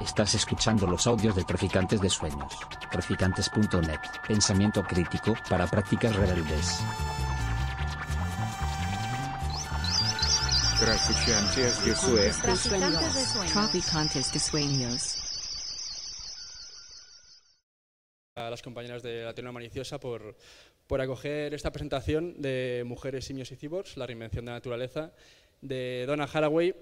Estás escuchando los audios de Traficantes de Sueños. Traficantes.net. Pensamiento crítico para prácticas rebeldes. Traficantes de Sueños. Traficantes de sueños. A las compañeras de la Tierra Maliciosa por, por acoger esta presentación de Mujeres, Simios y Cyborgs, la reinvención de la naturaleza, de Donna Haraway.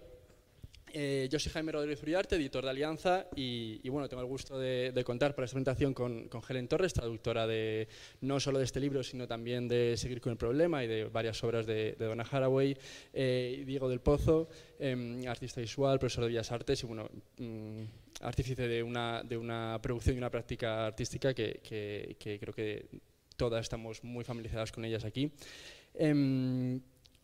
Eh, yo soy Jaime Rodríguez Uriarte, editor de Alianza, y, bueno, tengo el gusto de, contar para esta presentación con, con Helen Torres, traductora de no solo de este libro, sino también de Seguir con el problema y de varias obras de, de Donna Haraway, eh, Diego del Pozo, em, artista visual, profesor de Bellas Artes y bueno, mm, artífice de una, de una producción y una práctica artística que, creo que todas estamos muy familiarizadas con ellas aquí.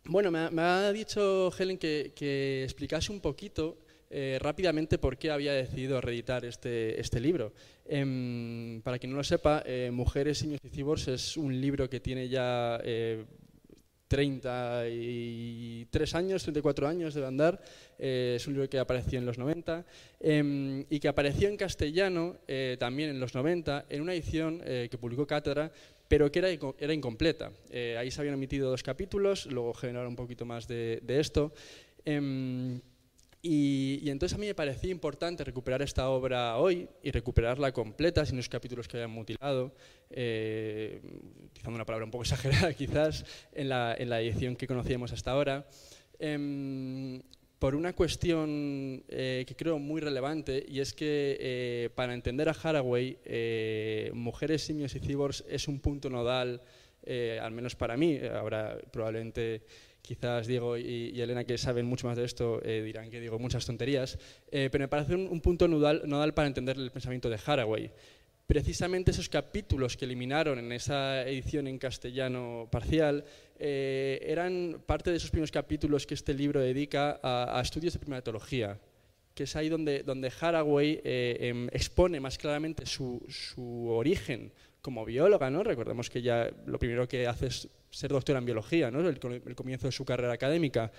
Bueno, me ha, dicho Helen que, explicase un poquito eh, rápidamente por qué había decidido reeditar este, este libro. Em, para quien no lo sepa, eh, Mujeres, Simios y Cyborgs es un libro que tiene ya eh, 33 años, 34 años de andar. Eh, es un libro que apareció en los 90 em, y que apareció en castellano eh, también en los 90 en una edición eh, que publicó Cátedra, pero que era, era incompleta. Eh, ahí se habían emitido dos capítulos, luego generaron un poquito más de, de esto. Em, y, y entonces a mí me parecía importante recuperar esta obra hoy y recuperarla completa, sin los capítulos que hayan mutilado, eh, utilizando una palabra un poco exagerada quizás, en la, en la edición que conocíamos hasta ahora. Em, por una cuestión eh, que creo muy relevante, y es que eh, para entender a Haraway, eh, Mujeres, Simios y Cyborgs es un punto nodal, al menos para mí, ahora probablemente quizás Diego y, Elena, que saben mucho más de esto, dirán que digo muchas tonterías, pero me parece un, un punto nodal, nodal para entender el pensamiento de Haraway. Precisamente esos capítulos que eliminaron en esa edición en castellano parcial eh, eran parte de esos primeros capítulos que este libro dedica a, estudios de primatología, que es ahí donde, donde Haraway eh, em, expone más claramente su, su origen como bióloga, ¿no? Recordemos que ya lo primero que hace es ser doctora en biología, ¿no? El, el comienzo de su carrera académica.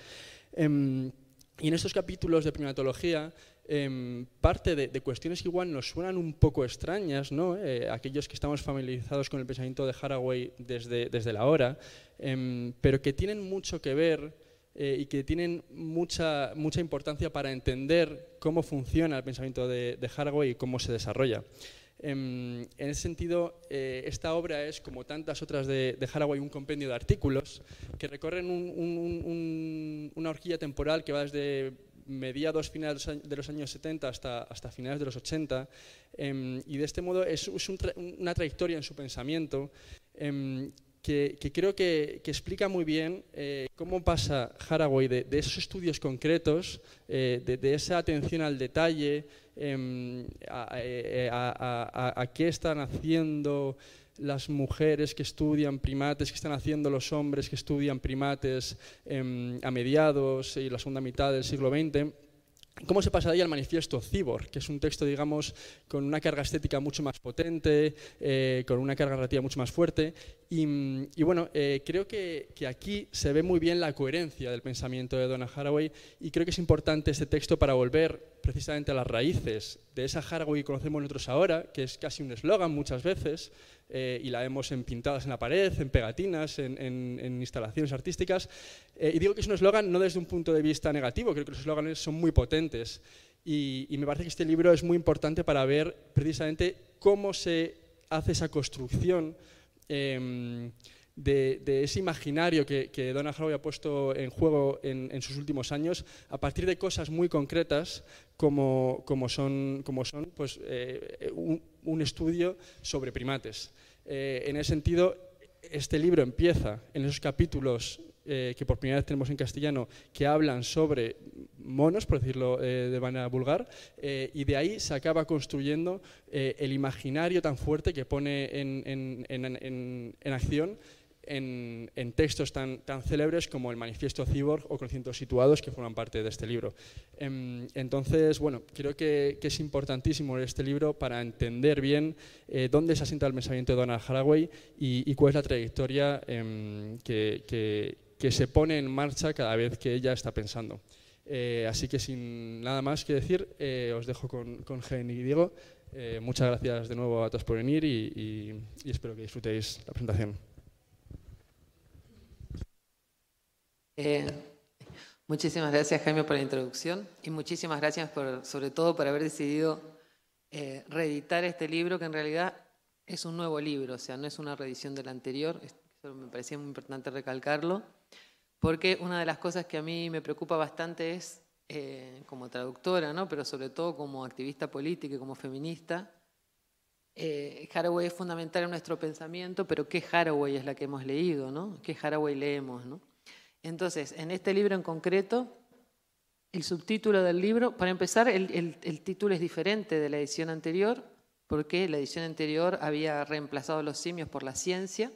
Em, y en estos capítulos de primatología, em, parte de, de cuestiones que igual nos suenan un poco extrañas, ¿no? Eh, aquellos que estamos familiarizados con el pensamiento de Haraway desde, desde la hora, em, pero que tienen mucho que ver eh, y que tienen mucha, mucha importancia para entender cómo funciona el pensamiento de, de Haraway y cómo se desarrolla. Em, en ese sentido, eh, esta obra es, como tantas otras de, de Haraway, un compendio de artículos que recorren un- un- un- un- una horquilla temporal que va desde mediados finales de los años- de los años 70 hasta, hasta finales de los 80, em, y de este modo es, es tra- una trayectoria en su pensamiento em, que, que creo que, que explica muy bien eh, cómo pasa Haraway de, esos estudios concretos, eh, de, esa atención al detalle, em, a, eh, a- qué están haciendo las mujeres que estudian primates, qué están haciendo los hombres que estudian primates em, a mediados y la segunda mitad del siglo XX. ¿Cómo se pasa de ahí al manifiesto Cyborg, que es un texto, digamos, con una carga estética mucho más potente, eh, con una carga narrativa mucho más fuerte? Y, y bueno, eh, creo que, que aquí se ve muy bien la coherencia del pensamiento de Donna Haraway y creo que es importante este texto para volver precisamente a las raíces de esa Haraway que conocemos nosotros ahora, que es casi un eslogan muchas veces, eh, y la vemos en pintadas en la pared, en pegatinas, en, instalaciones artísticas. Eh, y digo que es un eslogan no desde un punto de vista negativo, creo que los eslóganes son muy potentes. Y, y me parece que este libro es muy importante para ver precisamente cómo se hace esa construcción em, de, de ese imaginario que, que Donna Haraway ha puesto en juego en, en sus últimos años a partir de cosas muy concretas como, como son, como son pues, eh, un, un estudio sobre primates. Eh, en ese sentido, este libro empieza en esos capítulos eh, que por primera vez tenemos en castellano que hablan sobre monos, por decirlo eh, de manera vulgar, eh, y de ahí se acaba construyendo eh, el imaginario tan fuerte que pone en, en- en- en- en acción en, en textos tan, tan célebres como el Manifiesto Cyborg o Conocimientos Situados, que forman parte de este libro. Em, entonces, bueno, creo que, que es importantísimo este libro para entender bien eh, dónde se asienta el pensamiento de Donald Haraway y, y cuál es la trayectoria em, que, que- que se pone en marcha cada vez que ella está pensando. Eh, así que sin nada más que decir, eh, os dejo con, con Gen y Diego. Eh, muchas gracias de nuevo a todos por venir y, y- y espero que disfrutéis la presentación. Eh, muchísimas gracias Jaime por la introducción y muchísimas gracias por, sobre todo por haber decidido eh, reeditar este libro que en realidad es un nuevo libro, o sea, no es una reedición del anterior, es- eso me parecía muy importante recalcarlo, porque una de las cosas que a mí me preocupa bastante es, eh, como traductora, ¿no? pero sobre todo como activista política y como feminista, Haraway es fundamental en nuestro pensamiento, pero ¿qué Haraway es la que hemos leído? ¿no? ¿Qué Haraway leemos? ¿no? Entonces, en este libro en concreto, el subtítulo del libro, para empezar, el, título es diferente de la edición anterior, porque la edición anterior había reemplazado a los simios por la ciencia,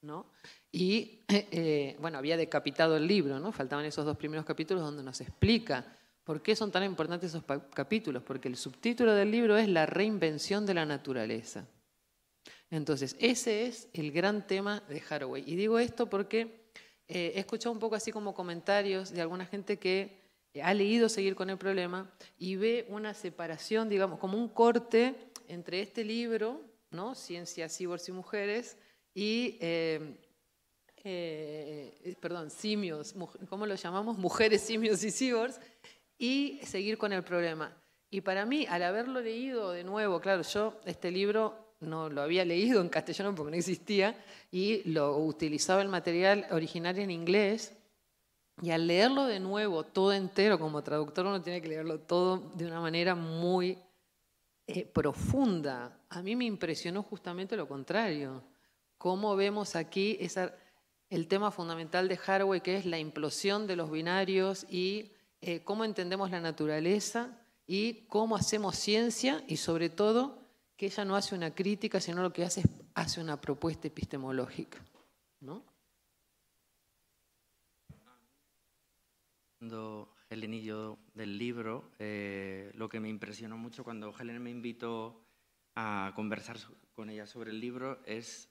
¿no? Y, eh, eh, bueno, había decapitado el libro, ¿no? Faltaban esos dos primeros capítulos donde nos explica por qué son tan importantes esos capítulos, porque el subtítulo del libro es La reinvención de la naturaleza. Entonces, ese es el gran tema de Haraway. Y digo esto porque eh, he escuchado un poco así como comentarios de alguna gente que eh, ha leído Seguir con el problema y ve una separación, digamos, como un corte entre este libro, ¿no? Ciencia, Cyborgs y Mujeres, y, eh, eh, perdón, simios, ¿cómo lo llamamos? Mujeres, simios y cyborgs, y seguir con el problema. Y para mí, al haberlo leído de nuevo, claro, yo este libro no lo había leído en castellano porque no existía y lo utilizaba el material original en inglés. Y al leerlo de nuevo, todo entero, como traductor uno tiene que leerlo todo de una manera muy eh, profunda. A mí me impresionó justamente lo contrario. Cómo vemos aquí el tema fundamental de Haraway, que es la implosión de los binarios y eh, cómo entendemos la naturaleza y cómo hacemos ciencia y sobre todo que ella no hace una crítica, sino lo que hace es hace una propuesta epistemológica. ¿no? Cuando Helen y yo del libro, eh, lo que me impresionó mucho cuando Helen me invitó a conversar con ella sobre el libro es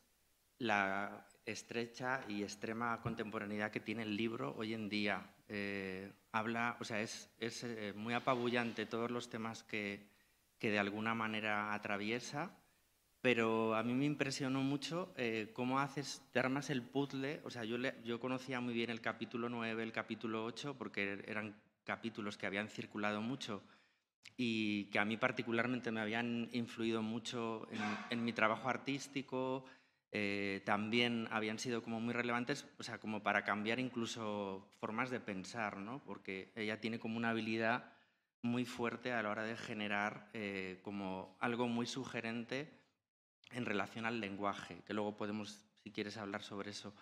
la estrecha y extrema contemporaneidad que tiene el libro hoy en día. Eh, habla, o sea, es, es, eh, muy apabullante todos los temas que, que de alguna manera atraviesa, pero a mí me impresionó mucho eh, cómo haces, te armas el puzzle. O sea, yo, yo conocía muy bien el capítulo 9, el capítulo 8, porque er- eran capítulos que habían circulado mucho y que a mí particularmente me habían influido mucho en, en mi trabajo artístico. eh, también habían sido como muy relevantes, o sea, como para cambiar incluso formas de pensar, ¿no? Porque ella tiene como una habilidad muy fuerte a la hora de generar eh, como algo muy sugerente en relación al lenguaje, que luego podemos, si quieres, hablar sobre eso.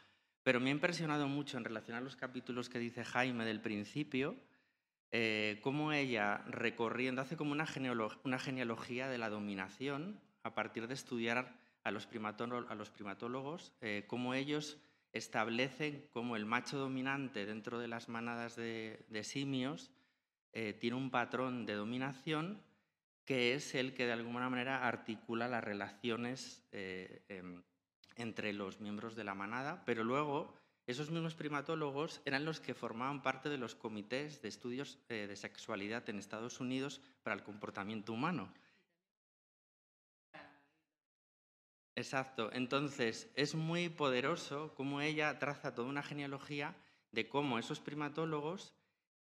Pero me ha impresionado mucho en relación a los capítulos que dice Jaime del principio, eh, cómo ella, recorriendo, hace como una, genealo- una genealogía de la dominación a partir de estudiar a los, a los primatólogos, eh, cómo ellos establecen cómo el macho dominante dentro de las manadas de simios eh, tiene un patrón de dominación que es el que de alguna manera articula las relaciones eh, em, entre los miembros de la manada, pero luego esos mismos primatólogos eran los que formaban parte de los comités de estudios eh, de sexualidad en Estados Unidos para el comportamiento humano. Exacto. Entonces, es muy poderoso cómo ella traza toda una genealogía de cómo esos primatólogos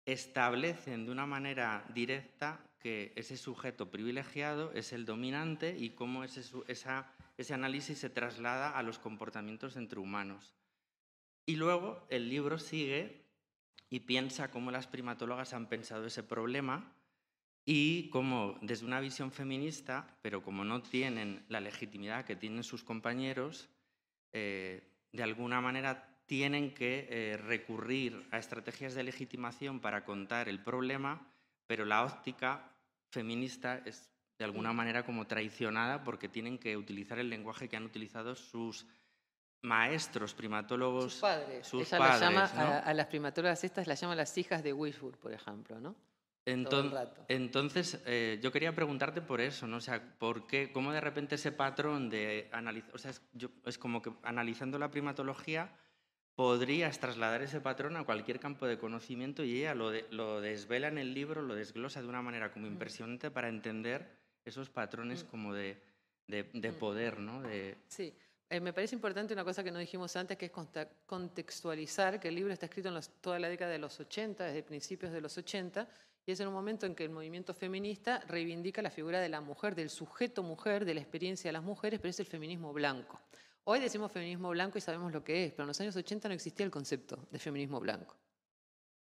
establecen de una manera directa que ese sujeto privilegiado es el dominante y cómo ese, ese análisis se traslada a los comportamientos entre humanos. Y luego el libro sigue y piensa cómo las primatólogas han pensado ese problema y cómo desde una visión feminista, pero como no tienen la legitimidad que tienen sus compañeros, eh, de alguna manera tienen que eh, recurrir a estrategias de legitimación para contar el problema, pero la óptica feminista es de alguna manera como traicionada porque tienen que utilizar el lenguaje que han utilizado sus maestros primatólogos, Sus padres. sus Ella padres, llama, ¿no? a, a las primatólogas estas las llama las hijas de Wishford, por ejemplo, ¿no? Enton- rato. Entonces, eh, yo quería preguntarte por eso, ¿no? O sea, ¿por qué, cómo de repente ese patrón de analizar, o sea, es, yo- es como que analizando la primatología, podrías trasladar ese patrón a cualquier campo de conocimiento y ella lo, de- lo desvela en el libro, lo desglosa de una manera como impresionante para entender esos patrones como de, de- de poder, ¿no? Sí, Eh, me parece importante una cosa que no dijimos antes, que es contextualizar que el libro está escrito en los- toda la década de los 80, desde principios de los 80, y es en un momento en que el movimiento feminista reivindica la figura de la mujer, del sujeto mujer, de la experiencia de las mujeres, pero es el feminismo blanco. Hoy decimos feminismo blanco y sabemos lo que es, pero en los años 80 no existía el concepto de feminismo blanco.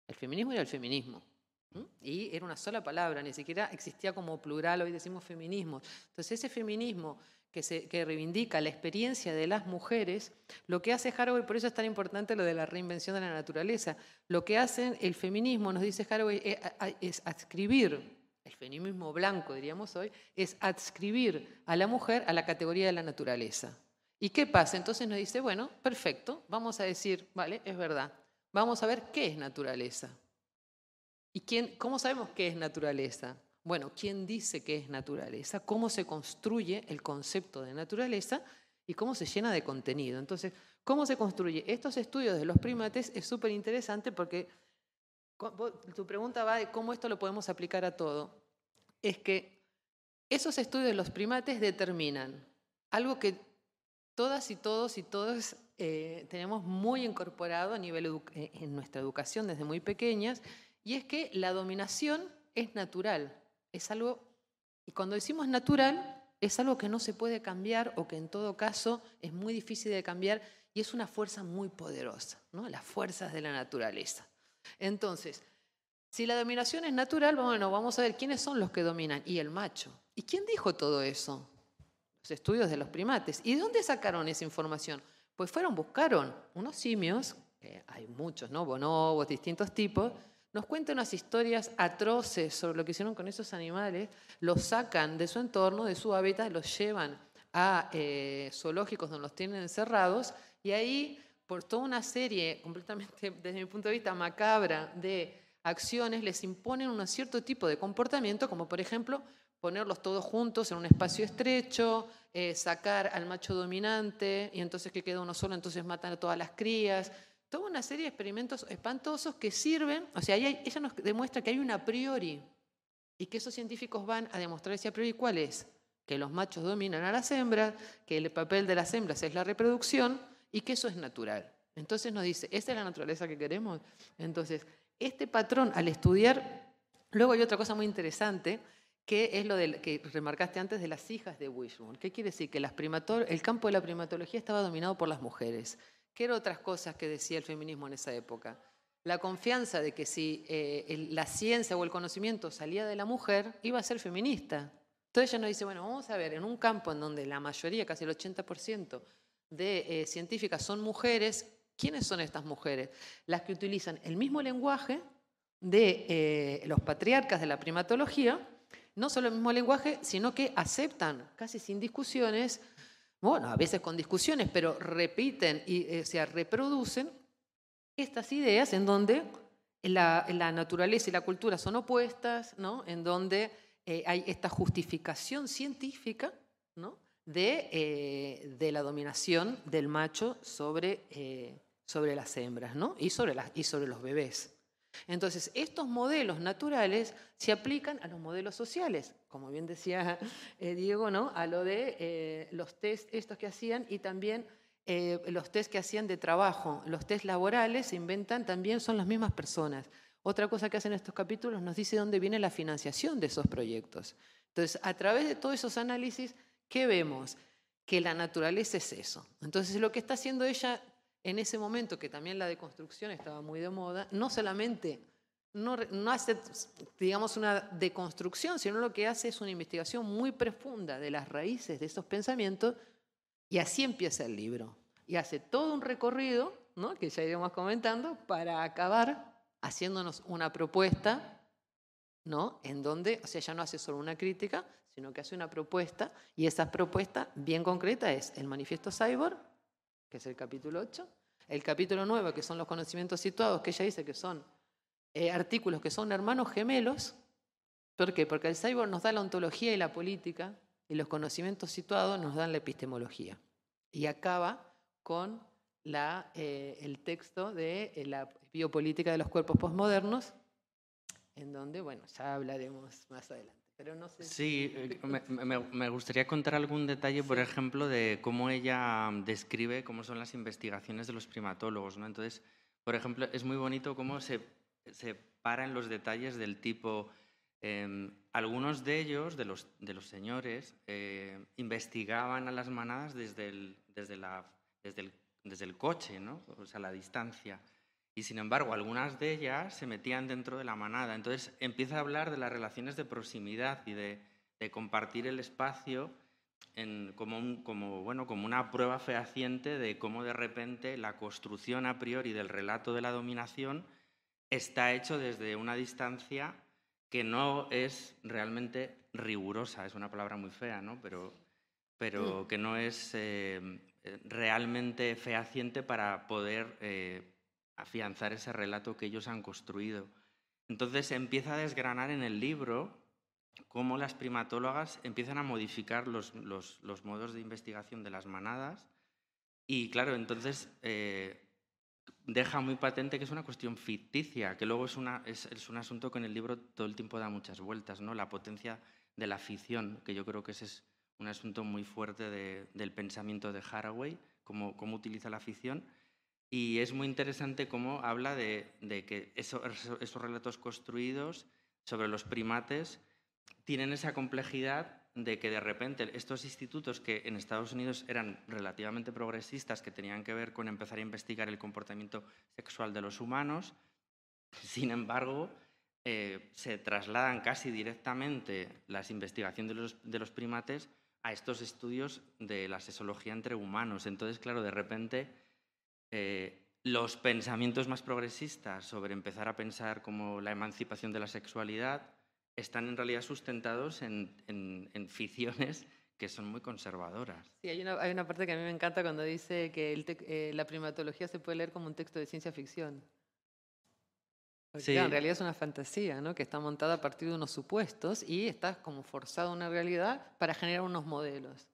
El feminismo era el feminismo. Y era una sola palabra, ni siquiera existía como plural, hoy decimos feminismo. Entonces ese feminismo que, reivindica la experiencia de las mujeres, lo que hace Haraway, por eso es tan importante lo de la reinvención de la naturaleza, lo que hace el feminismo, nos dice Haraway, es, es adscribir, el feminismo blanco diríamos hoy, es adscribir a la mujer a la categoría de la naturaleza. ¿Y qué pasa? Entonces nos dice, bueno, perfecto, vamos a decir, vale, es verdad, vamos a ver qué es naturaleza. ¿Y quién, cómo sabemos qué es naturaleza? Bueno, ¿quién dice qué es naturaleza? ¿Cómo se construye el concepto de naturaleza? Y cómo se llena de contenido. Entonces, ¿cómo se construye? Estos estudios de los primates es súper interesante porque tu pregunta va de cómo esto lo podemos aplicar a todo. Es que esos estudios de los primates determinan algo que todas y todos y todos eh, tenemos muy incorporado a nivel eh, en nuestra educación desde muy pequeñas, y es que la dominación es natural, es algo, y cuando decimos natural, es algo que no se puede cambiar o que en todo caso es muy difícil de cambiar y es una fuerza muy poderosa, ¿no? las fuerzas de la naturaleza. Entonces, si la dominación es natural, bueno, vamos a ver quiénes son los que dominan. Y el macho. ¿Y quién dijo todo eso? Estudios de los primates. ¿Y de dónde sacaron esa información? Pues fueron, buscaron unos simios, que hay muchos, ¿no? Bonobos, distintos tipos, nos cuentan unas historias atroces sobre lo que hicieron con esos animales, los sacan de su entorno, de su hábitat, los llevan a eh, zoológicos donde los tienen encerrados y ahí, por toda una serie completamente, desde mi punto de vista, macabra de acciones, les imponen un cierto tipo de comportamiento, como por ejemplo ponerlos todos juntos en un espacio estrecho, eh, sacar al macho dominante y entonces que queda uno solo, entonces matan a todas las crías. Toda una serie de experimentos espantosos que sirven, o sea, hay- ella nos demuestra que hay un a priori y que esos científicos van a demostrar ese a priori cuál es, que los machos dominan a las hembras, que el papel de las hembras es la reproducción y que eso es natural. Entonces nos dice, ¿esta es la naturaleza que queremos? Entonces, este patrón al estudiar, luego hay otra cosa muy interesante, que es lo del, que remarcaste antes de las hijas de Wishbone. ¿Qué quiere decir? Que las primato- el campo de la primatología estaba dominado por las mujeres. ¿Qué eran otras cosas que decía el feminismo en esa época? La confianza de que si eh, el- la ciencia o el conocimiento salía de la mujer, iba a ser feminista. Entonces ella nos dice, bueno, vamos a ver, en un campo en donde la mayoría, casi el 80% de eh, científicas son mujeres, ¿quiénes son estas mujeres? Las que utilizan el mismo lenguaje de eh, los patriarcas de la primatología, no solo el mismo lenguaje, sino que aceptan casi sin discusiones, bueno, a veces con discusiones, pero repiten y eh, se reproducen estas ideas en donde la, la naturaleza y la cultura son opuestas, ¿no? en donde eh, hay esta justificación científica ¿no? de, eh, de la dominación del macho sobre, eh, sobre las hembras ¿no? y, sobre y sobre los bebés. Entonces, estos modelos naturales se aplican a los modelos sociales, como bien decía eh, Diego, ¿no? a lo de eh, los test estos que hacían y también eh, los test que hacían de trabajo. Los test laborales se inventan también, son las mismas personas. Otra cosa que hacen estos capítulos nos dice dónde viene la financiación de esos proyectos. Entonces, a través de todos esos análisis, ¿qué vemos? Que la naturaleza es eso. Entonces, lo que está haciendo ella en ese momento, que también la deconstrucción estaba muy de moda, no solamente no, hace, digamos, una deconstrucción, sino lo que hace es una investigación muy profunda de las raíces de esos pensamientos y así empieza el libro. Y hace todo un recorrido, ¿no? que ya iremos comentando, para acabar haciéndonos una propuesta, ¿no? en donde, o sea, ya no hace solo una crítica, sino que hace una propuesta, y esa propuesta bien concreta es el manifiesto Cyborg, que es el capítulo 8, el capítulo 9, que son los conocimientos situados, que ella dice que son eh, artículos que son hermanos gemelos. ¿Por qué? Porque el cyborg nos da la ontología y la política, y los conocimientos situados nos dan la epistemología. Y acaba con eh, el texto de eh, la biopolítica de los cuerpos posmodernos, en donde, bueno, ya hablaremos más adelante. Pero no sé Sí, eh, me, me- me gustaría contar algún detalle, por ejemplo, de cómo ella mm, describe cómo son las investigaciones de los primatólogos. ¿no? Entonces, por ejemplo, es muy bonito cómo se, se para en los detalles del tipo... em, algunos de ellos, de los, de los señores, eh, investigaban a las manadas desde el, desde la, desde el, desde el coche, ¿no? o sea, la distancia. Y sin embargo, algunas de ellas se metían dentro de la manada. Entonces empieza a hablar de las relaciones de proximidad y de, de compartir el espacio en- como, un- como, bueno, como una prueba fehaciente de cómo de repente la construcción a priori del relato de la dominación está hecho desde una distancia que no es realmente rigurosa, es una palabra muy fea, ¿no? pero, pero que no es eh, eh, realmente fehaciente para poder eh, afianzar ese relato que ellos han construido. Entonces empieza a desgranar en el libro cómo las primatólogas empiezan a modificar los, los- modos de investigación de las manadas y claro, entonces eh, deja muy patente que es una cuestión ficticia, que luego es, una, es, un asunto que en el libro todo el tiempo da muchas vueltas, ¿no? la potencia de la ficción, que yo creo que ese es un asunto muy fuerte de- del pensamiento de Haraway, cómo, cómo utiliza la ficción. Y es muy interesante cómo habla de, que eso- eso- esos relatos construidos sobre los primates tienen esa complejidad de que de repente estos institutos que en Estados Unidos eran relativamente progresistas, que tenían que ver con empezar a investigar el comportamiento sexual de los humanos, sin embargo, eh, se trasladan casi directamente las investigaciones de los, de los primates a estos estudios de la sexología entre humanos. Entonces, claro, de repente eh, los pensamientos más progresistas sobre empezar a pensar como la emancipación de la sexualidad están en realidad sustentados en, en- en ficciones que son muy conservadoras. Sí, hay una, hay una parte que a mí me encanta cuando dice que el eh, la primatología se puede leer como un texto de ciencia ficción. Porque, Sí. en realidad es una fantasía, ¿no? Que está montada a partir de unos supuestos y está como forzada a una realidad para generar unos modelos.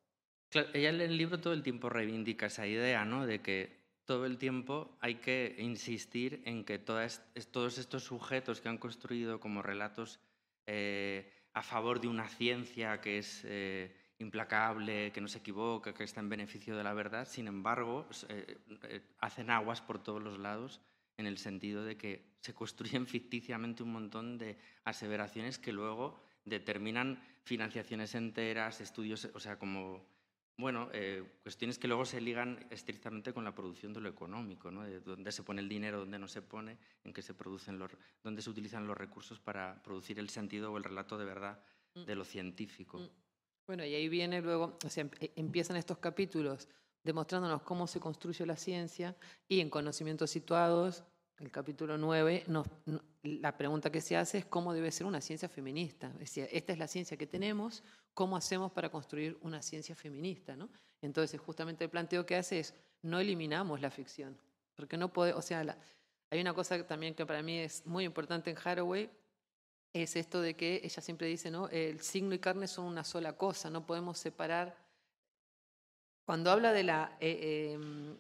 Claro, ella en el libro todo el tiempo reivindica esa idea, ¿no? De que todo el tiempo hay que insistir en que todos estos sujetos que han construido como relatos eh, a favor de una ciencia que es eh, implacable, que no se equivoca, que está en beneficio de la verdad, sin embargo, eh, hacen aguas por todos los lados en el sentido de que se construyen ficticiamente un montón de aseveraciones que luego determinan financiaciones enteras, estudios, o sea, como, bueno, eh, cuestiones que luego se ligan estrictamente con la producción de lo económico, ¿no? De dónde se pone el dinero, dónde no se pone, en qué se producen los, dónde se utilizan los recursos para producir el sentido o el relato de verdad de lo científico. Mm. Bueno, y ahí viene luego, o sea, em- eh, empiezan estos capítulos demostrándonos cómo se construye la ciencia y en conocimientos situados, el capítulo 9, nos- no- la pregunta que se hace es cómo debe ser una ciencia feminista. Es decir, esta es la ciencia que tenemos, ¿cómo hacemos para construir una ciencia feminista? ¿no? Entonces, justamente el planteo que hace es, no eliminamos la ficción, porque no puede, o sea, hay una cosa también que para mí es muy importante en Haraway, es esto de que ella siempre dice, ¿no? El signo y carne son una sola cosa, no podemos separar. Cuando habla de, la, eh, em,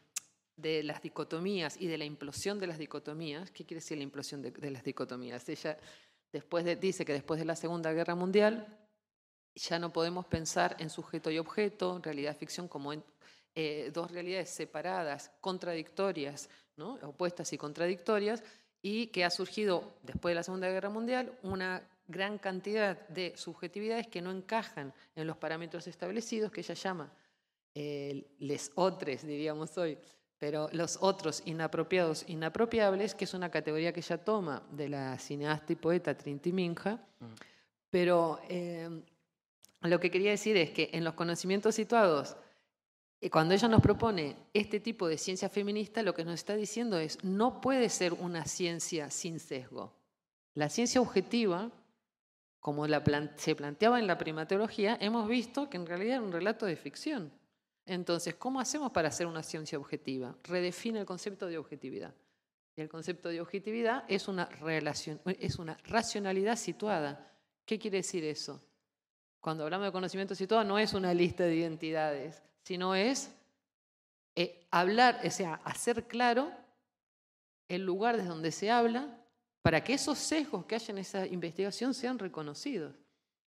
de las dicotomías y de la implosión de las dicotomías, ¿qué quiere decir la implosión de, las dicotomías? Ella después de- dice que después de la Segunda Guerra Mundial ya no podemos pensar en sujeto y objeto, realidad ficción, como en eh, dos realidades separadas, contradictorias, ¿no? opuestas y contradictorias, y que ha surgido después de la Segunda Guerra Mundial una gran cantidad de subjetividades que no encajan en los parámetros establecidos, que ella llama eh, les otres, diríamos hoy, pero los otros inapropiados, inapropiables, que es una categoría que ella toma de la cineasta y poeta Trinity Minja, pero eh, lo que quería decir es que en los conocimientos situados, eh, cuando ella nos propone este tipo de ciencia feminista, lo que nos está diciendo es, no puede ser una ciencia sin sesgo. La ciencia objetiva, como la plan- se planteaba en la primatología, hemos visto que en realidad era un relato de ficción. Entonces, ¿cómo hacemos para hacer una ciencia objetiva? Redefine el concepto de objetividad. Y el concepto de objetividad es una, relación, es una racionalidad situada. ¿Qué quiere decir eso? Cuando hablamos de conocimiento situado no es una lista de identidades, sino es eh, hablar, o sea, hacer claro el lugar desde donde se habla para que esos sesgos que haya en esa investigación sean reconocidos.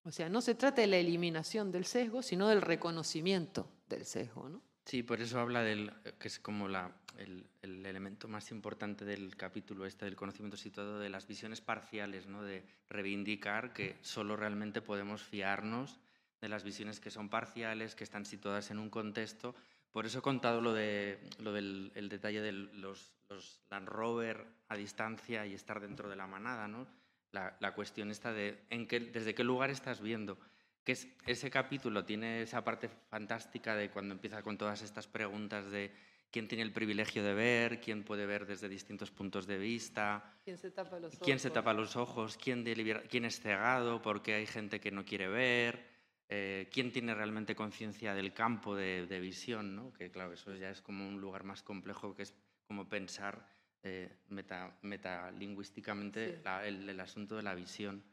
O sea, no se trata de la eliminación del sesgo, sino del reconocimiento del. ¿no? Sí, por eso habla del, que es como el, el, elemento más importante del capítulo este del conocimiento situado, de las visiones parciales, ¿no? de reivindicar que solo realmente podemos fiarnos de las visiones que son parciales, que están situadas en un contexto. Por eso he contado lo, de, lo del el detalle de los, los Land Rover a distancia y estar dentro de la manada, ¿no? la, la cuestión esta de en qué, desde qué lugar estás viendo que es, ese capítulo tiene esa parte fantástica de cuando empieza con todas estas preguntas de quién tiene el privilegio de ver, quién puede ver desde distintos puntos de vista, quién se tapa los ojos, quién, se tapa los ojos, quién, delibera, quién es cegado, porque hay gente que no quiere ver, eh, quién tiene realmente conciencia del campo de, de visión, ¿no? que claro, eso ya es como un lugar más complejo que es como pensar eh, meta, metalingüísticamente Sí. la- el, el asunto de la visión.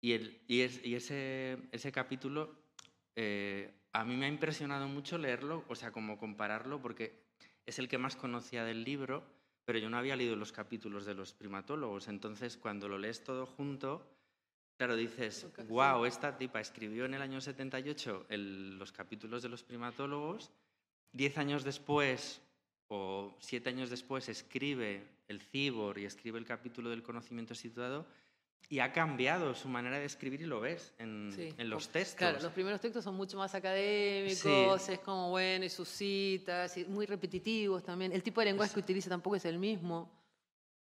Y, el, y, es- y ese, ese capítulo eh, a mí me ha impresionado mucho leerlo, o sea, como compararlo, porque es el que más conocía del libro, pero yo no había leído los capítulos de los primatólogos. Entonces, cuando lo lees todo junto, claro, dices, wow, esta tipa escribió en el año 78 el- los capítulos de los primatólogos, diez años después o siete años después escribe el Cibor y escribe el capítulo del conocimiento situado y ha cambiado su manera de escribir y lo ves en, Sí. en los textos. Claro, los primeros textos son mucho más académicos, es como bueno, y sus citas, y muy repetitivos también. El tipo de lenguaje que utiliza tampoco es el mismo.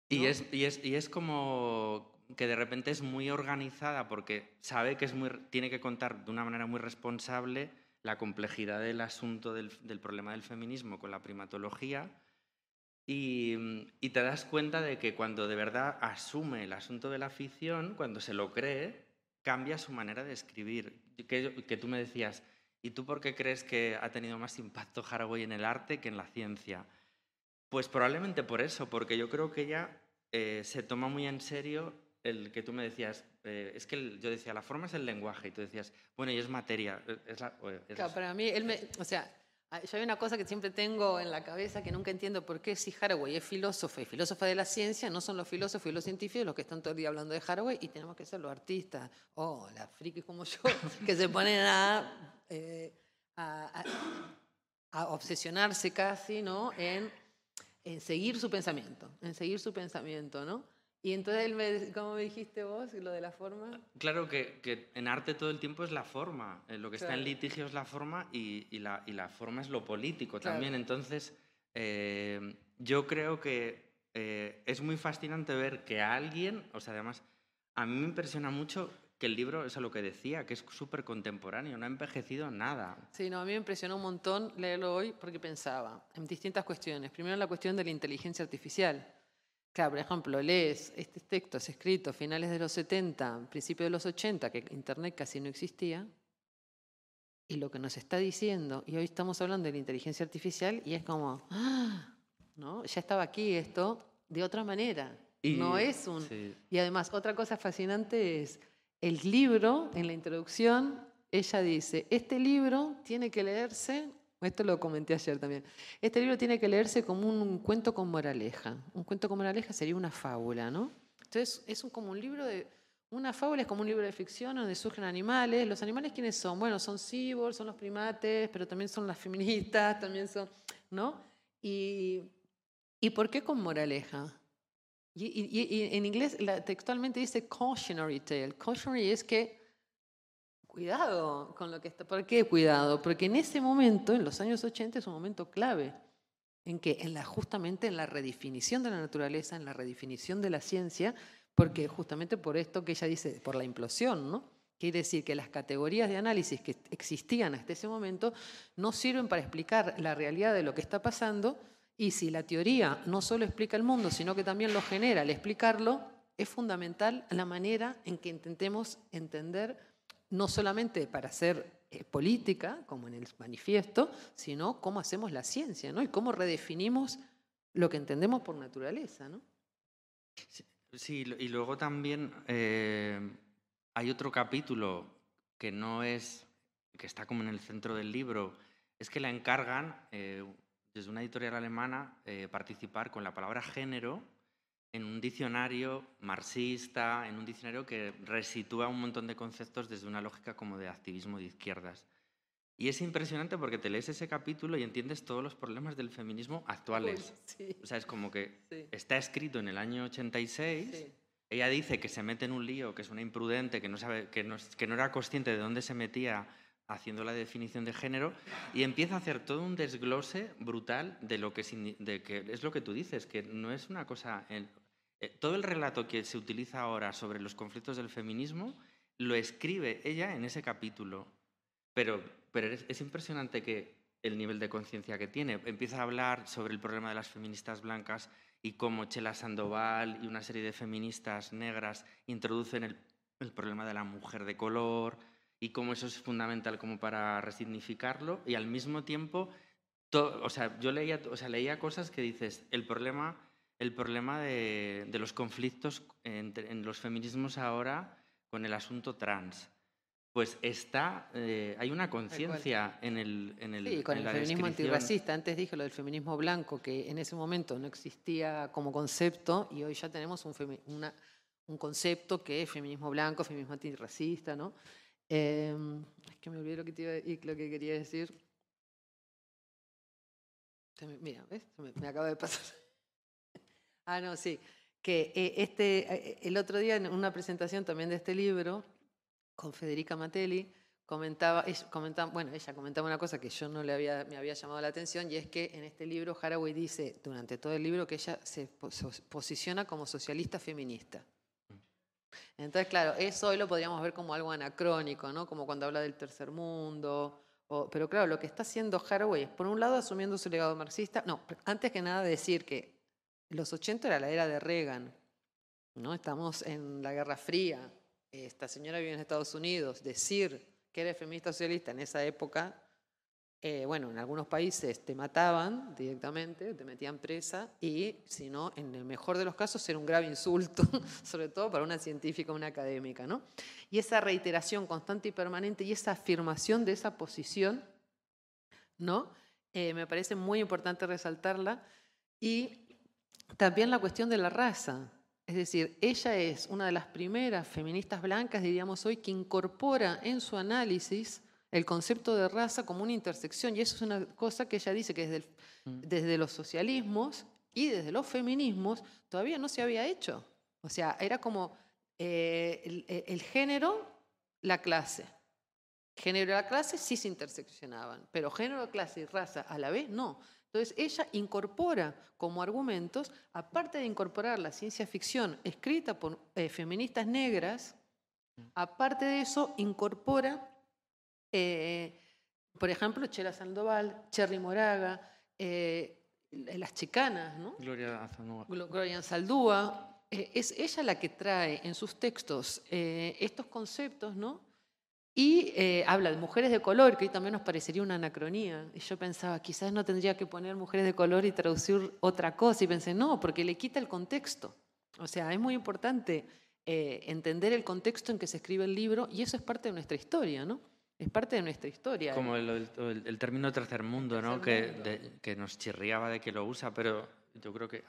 Y, es, y, es, y es como que de repente es muy organizada porque sabe que es muy, tiene que contar de una manera muy responsable la complejidad del asunto del, del problema del feminismo con la primatología y, y te das cuenta de que cuando de verdad asume el asunto de la ficción, cuando se lo cree, cambia su manera de escribir. Que, que tú me decías, ¿y tú por qué crees que ha tenido más impacto Haraway en el arte que en la ciencia? Pues probablemente por eso, porque yo creo que ella eh, se toma muy en serio el que tú me decías, eh, es que el- yo decía, la forma es el lenguaje, y tú decías, bueno, y es materia. es la- o es- Claro, para mí, él me, o sea, yo hay una cosa que siempre tengo en la cabeza que nunca entiendo por qué si Haraway es filósofa y filósofa de la ciencia, no son los filósofos y los científicos los que están todo el día hablando de Haraway y tenemos que ser los artistas o las frikis como yo que se ponen a, eh, a obsesionarse casi ¿no? en, en seguir su pensamiento, en seguir su pensamiento, ¿no? Y entonces él me, ¿cómo me dijiste vos lo de la forma? Claro que, que en arte todo el tiempo es la forma. eh, Lo que está en Claro. litigio es la forma y, y la, y la forma es lo político Claro. también. Entonces, eh, yo creo que eh, es muy fascinante ver que a alguien, o sea, además, a mí me impresiona mucho que el libro, es a lo que decía, que es súper contemporáneo, no ha envejecido nada. Sí, no, a mí me impresionó un montón leerlo hoy porque pensaba en distintas cuestiones. Primero la cuestión de la inteligencia artificial. Claro, por ejemplo, lees este texto es escrito a finales de los 70, principios de los 80, que Internet casi no existía, y lo que nos está diciendo, y hoy estamos hablando de la inteligencia artificial, y es como, ah, ¿no? Ya estaba aquí esto de otra manera. Y- no es un... sí. Y además, otra cosa fascinante es el libro, en la introducción, ella dice, este libro tiene que leerse, esto lo comenté ayer también, este libro tiene que leerse como un cuento con moraleja. Un cuento con moraleja sería una fábula, ¿no? Entonces, es un- como un libro de... Una fábula es como un libro de ficción donde surgen animales. ¿Los animales quiénes son? Bueno, son cyborgs, son los primates, pero también son las feministas, también son, ¿no? Y, ¿y por qué con moraleja? Y, y- y- en inglés textualmente dice cautionary tale. Cautionary es que, cuidado con lo que está. ¿Por qué cuidado? Porque en ese momento, en los años 80, es un momento clave. En que, justamente en la redefinición de la naturaleza, en la redefinición de la ciencia, porque justamente por esto que ella dice, por la implosión, ¿no? Quiere decir que las categorías de análisis que existían hasta ese momento no sirven para explicar la realidad de lo que está pasando y si la teoría no solo explica el mundo, sino que también lo genera al explicarlo, es fundamental la manera en que intentemos entender, no solamente para hacer eh, política, como en el manifiesto, sino cómo hacemos la ciencia, ¿no? Y cómo redefinimos lo que entendemos por naturaleza, ¿no? Sí, y luego también eh, hay otro capítulo que no es, que está como en el centro del libro, es que la encargan eh, desde una editorial alemana, eh, participar con la palabra género en un diccionario marxista, en un diccionario que resitúa un montón de conceptos desde una lógica como de activismo de izquierdas. Y es impresionante porque te lees ese capítulo y entiendes todos los problemas del feminismo actuales. Sí, O sea, es como que sí, está escrito en el año 86. sí. Ella dice que se mete en un lío, que es una imprudente, que no, sabe, que no, que no era consciente de dónde se metía haciendo la definición de género y empieza a hacer todo un desglose brutal de lo que, de que es lo que tú dices, que no es una cosa... eh, todo el relato que se utiliza ahora sobre los conflictos del feminismo lo escribe ella en ese capítulo. Pero, es, es impresionante que el nivel de conciencia que tiene. Empieza a hablar sobre el problema de las feministas blancas y cómo Chela Sandoval y una serie de feministas negras introducen el, problema de la mujer de color y cómo eso es fundamental como para resignificarlo y al mismo tiempo, to- o sea, yo leía cosas que dices, el problema, el problema de, de los conflictos entre- en los feminismos ahora con el asunto trans. Pues está, eh, hay una conciencia en el, en el Sí, con en el feminismo antirracista. Antes dije lo del feminismo blanco, que en ese momento no existía como concepto, y hoy ya tenemos un, femi- una- un concepto que es feminismo blanco, feminismo antirracista, ¿no? Eh, es que me olvidé lo que, te iba a- y lo que quería decir. Mira, ¿ves? Me acaba de pasar. Ah, no, sí. Que eh, este, eh, el otro día en una presentación también de este libro, con Federica Matelli, comentaba, ella, comentaba, bueno, ella comentaba una cosa que yo no le había, me había llamado la atención y es que en este libro Haraway dice durante todo el libro que ella se pos- posiciona como socialista feminista. Entonces, claro, eso hoy lo podríamos ver como algo anacrónico, ¿no? Como cuando habla del tercer mundo. pero claro, lo que está haciendo Haraway es, por un lado, asumiendo su legado marxista. No, antes que nada decir que los 80 era la era de Reagan, ¿no? Estamos en la Guerra Fría. Esta señora vive en Estados Unidos. Decir que eres feminista socialista en esa época, eh, bueno, en algunos países te mataban directamente, te metían presa, y si no, en el mejor de los casos, era un grave insulto, sobre todo para una científica, una académica, ¿no? Y esa reiteración constante y permanente y esa afirmación de esa posición, ¿no? Eh, me parece muy importante resaltarla. Y también la cuestión de la raza. Es decir, ella es una de las primeras feministas blancas, diríamos hoy, que incorpora en su análisis el concepto de raza como una intersección. Y eso es una cosa que ella dice que desde, el- desde los socialismos y desde los feminismos todavía no se había hecho. O sea, era como eh, el, el- el género, la clase. Género y la clase sí se interseccionaban, pero género, clase y raza a la vez no. Entonces ella incorpora como argumentos, aparte de incorporar la ciencia ficción escrita por eh, feministas negras, aparte de eso incorpora, eh, por ejemplo, Chela Sandoval, Cherry Moraga, eh, las chicanas, ¿no? Gloria. Glo- Gloria Saldúa, es ella la que trae en sus textos estos conceptos, ¿no? Y eh, habla de mujeres de color, que hoy también nos parecería una anacronía. Y yo pensaba, quizás no tendría que poner mujeres de color y traducir otra cosa. Y pensé, no, porque le quita el contexto. O sea, es muy importante eh, entender el contexto en que se escribe el libro y eso es parte de nuestra historia, ¿no? Es parte de nuestra historia. Como el, el- el- término tercer mundo, ¿no? Tercer Que, mundo. de- que nos chirriaba de que lo usa, pero yo creo que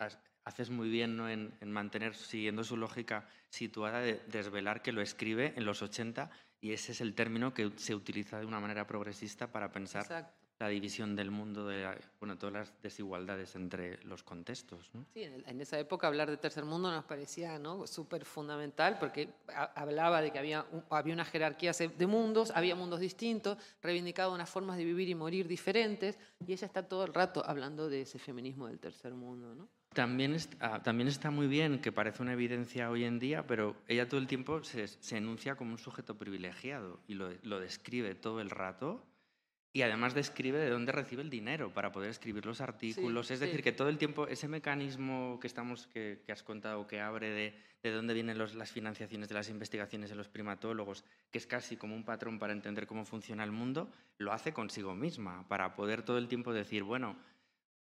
haces muy bien ¿no? en, en mantener, siguiendo su lógica situada, de desvelar que lo escribe en los 80 y ese es el término que se utiliza de una manera progresista para pensar Exacto. La división del mundo, de la- bueno, todas las desigualdades entre los contextos. ¿no? Sí, en, esa época hablar de tercer mundo nos parecía ¿no? súper fundamental porque ha- hablaba de que había, había una jerarquía de mundos, había mundos distintos, reivindicaba unas formas de vivir y morir diferentes y ella está todo el rato hablando de ese feminismo del tercer mundo. ¿no? También, est- ah, también está muy bien, que parece una evidencia hoy en día, pero ella todo el tiempo se, se enuncia como un sujeto privilegiado y lo, lo describe todo el rato. Y además describe de dónde recibe el dinero para poder escribir los artículos. es sí. decir, que todo el tiempo ese mecanismo que, estamos, que, que has contado, que abre de, de dónde vienen los- las financiaciones de las investigaciones de los primatólogos, que es casi como un patrón para entender cómo funciona el mundo, lo hace consigo misma, para poder todo el tiempo decir, bueno,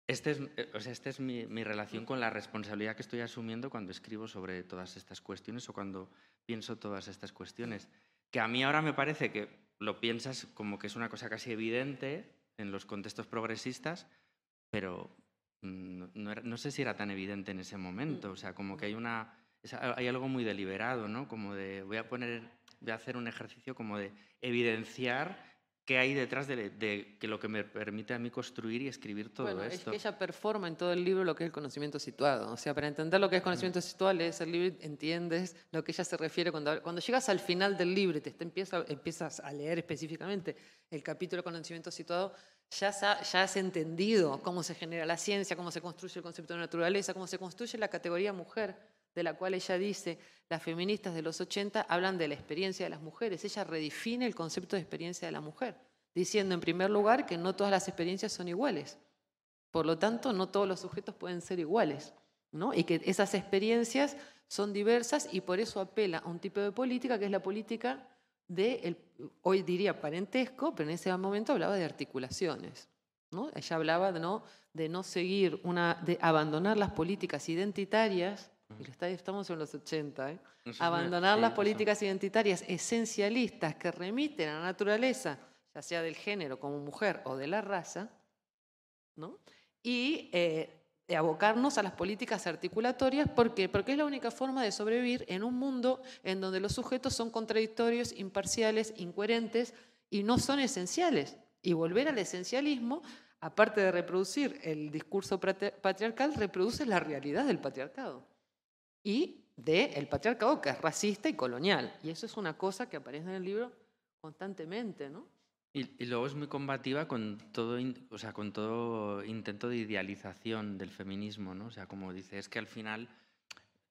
este es, eh, o sea, esta es mi, mi relación con la responsabilidad que estoy asumiendo cuando escribo sobre todas estas cuestiones o cuando pienso todas estas cuestiones. Que a mí ahora me parece que lo piensas como que es una cosa casi evidente en los contextos progresistas, pero mm, no, sé si era tan evidente en ese momento. O sea, como que hay una... hay algo muy deliberado, ¿no? Como de... Voy a poner... Voy a hacer un ejercicio como de evidenciar qué hay detrás de, de que lo que me permite a mí construir y escribir todo bueno, es esto. que ella performa en todo el libro lo que es el conocimiento situado. O sea, para entender lo que es conocimiento situado, lees el libro y entiendes lo que ella se refiere cuando, cuando llegas al final del libro y te está- empieza- empiezas a leer específicamente el capítulo de conocimiento situado, ya, ya has entendido cómo se genera la ciencia, cómo se construye el concepto de naturaleza, cómo se construye la categoría mujer, de la cual ella dice, las feministas de los 80 hablan de la experiencia de las mujeres. Ella redefine el concepto de experiencia de la mujer, diciendo en primer lugar que no todas las experiencias son iguales. Por lo tanto, no todos los sujetos pueden ser iguales, ¿no? Y que esas experiencias son diversas y por eso apela a un tipo de política que es la política de, el- hoy diría parentesco, pero en ese momento hablaba de articulaciones, ¿no? Ella hablaba de no, de no seguir una, de abandonar las políticas identitarias, y lo está- estamos en los 80, ¿eh? Abandonar las políticas identitarias esencialistas que remiten a la naturaleza, ya sea del género como mujer o de la raza, ¿no? y eh, de abocarnos a las políticas articulatorias. ¿Por qué? Porque es la única forma de sobrevivir en un mundo en donde los sujetos son contradictorios, imparciales, incoherentes y no son esenciales. Y volver al esencialismo, aparte de reproducir el discurso patriarcal, reproduce la realidad del patriarcado y del patriarcado que es racista y colonial. Y eso es una cosa que aparece en el libro constantemente, ¿no? Y, y luego es muy combativa con todo, o sea, con todo intento de idealización del feminismo, ¿no? O sea, como dice, es que al final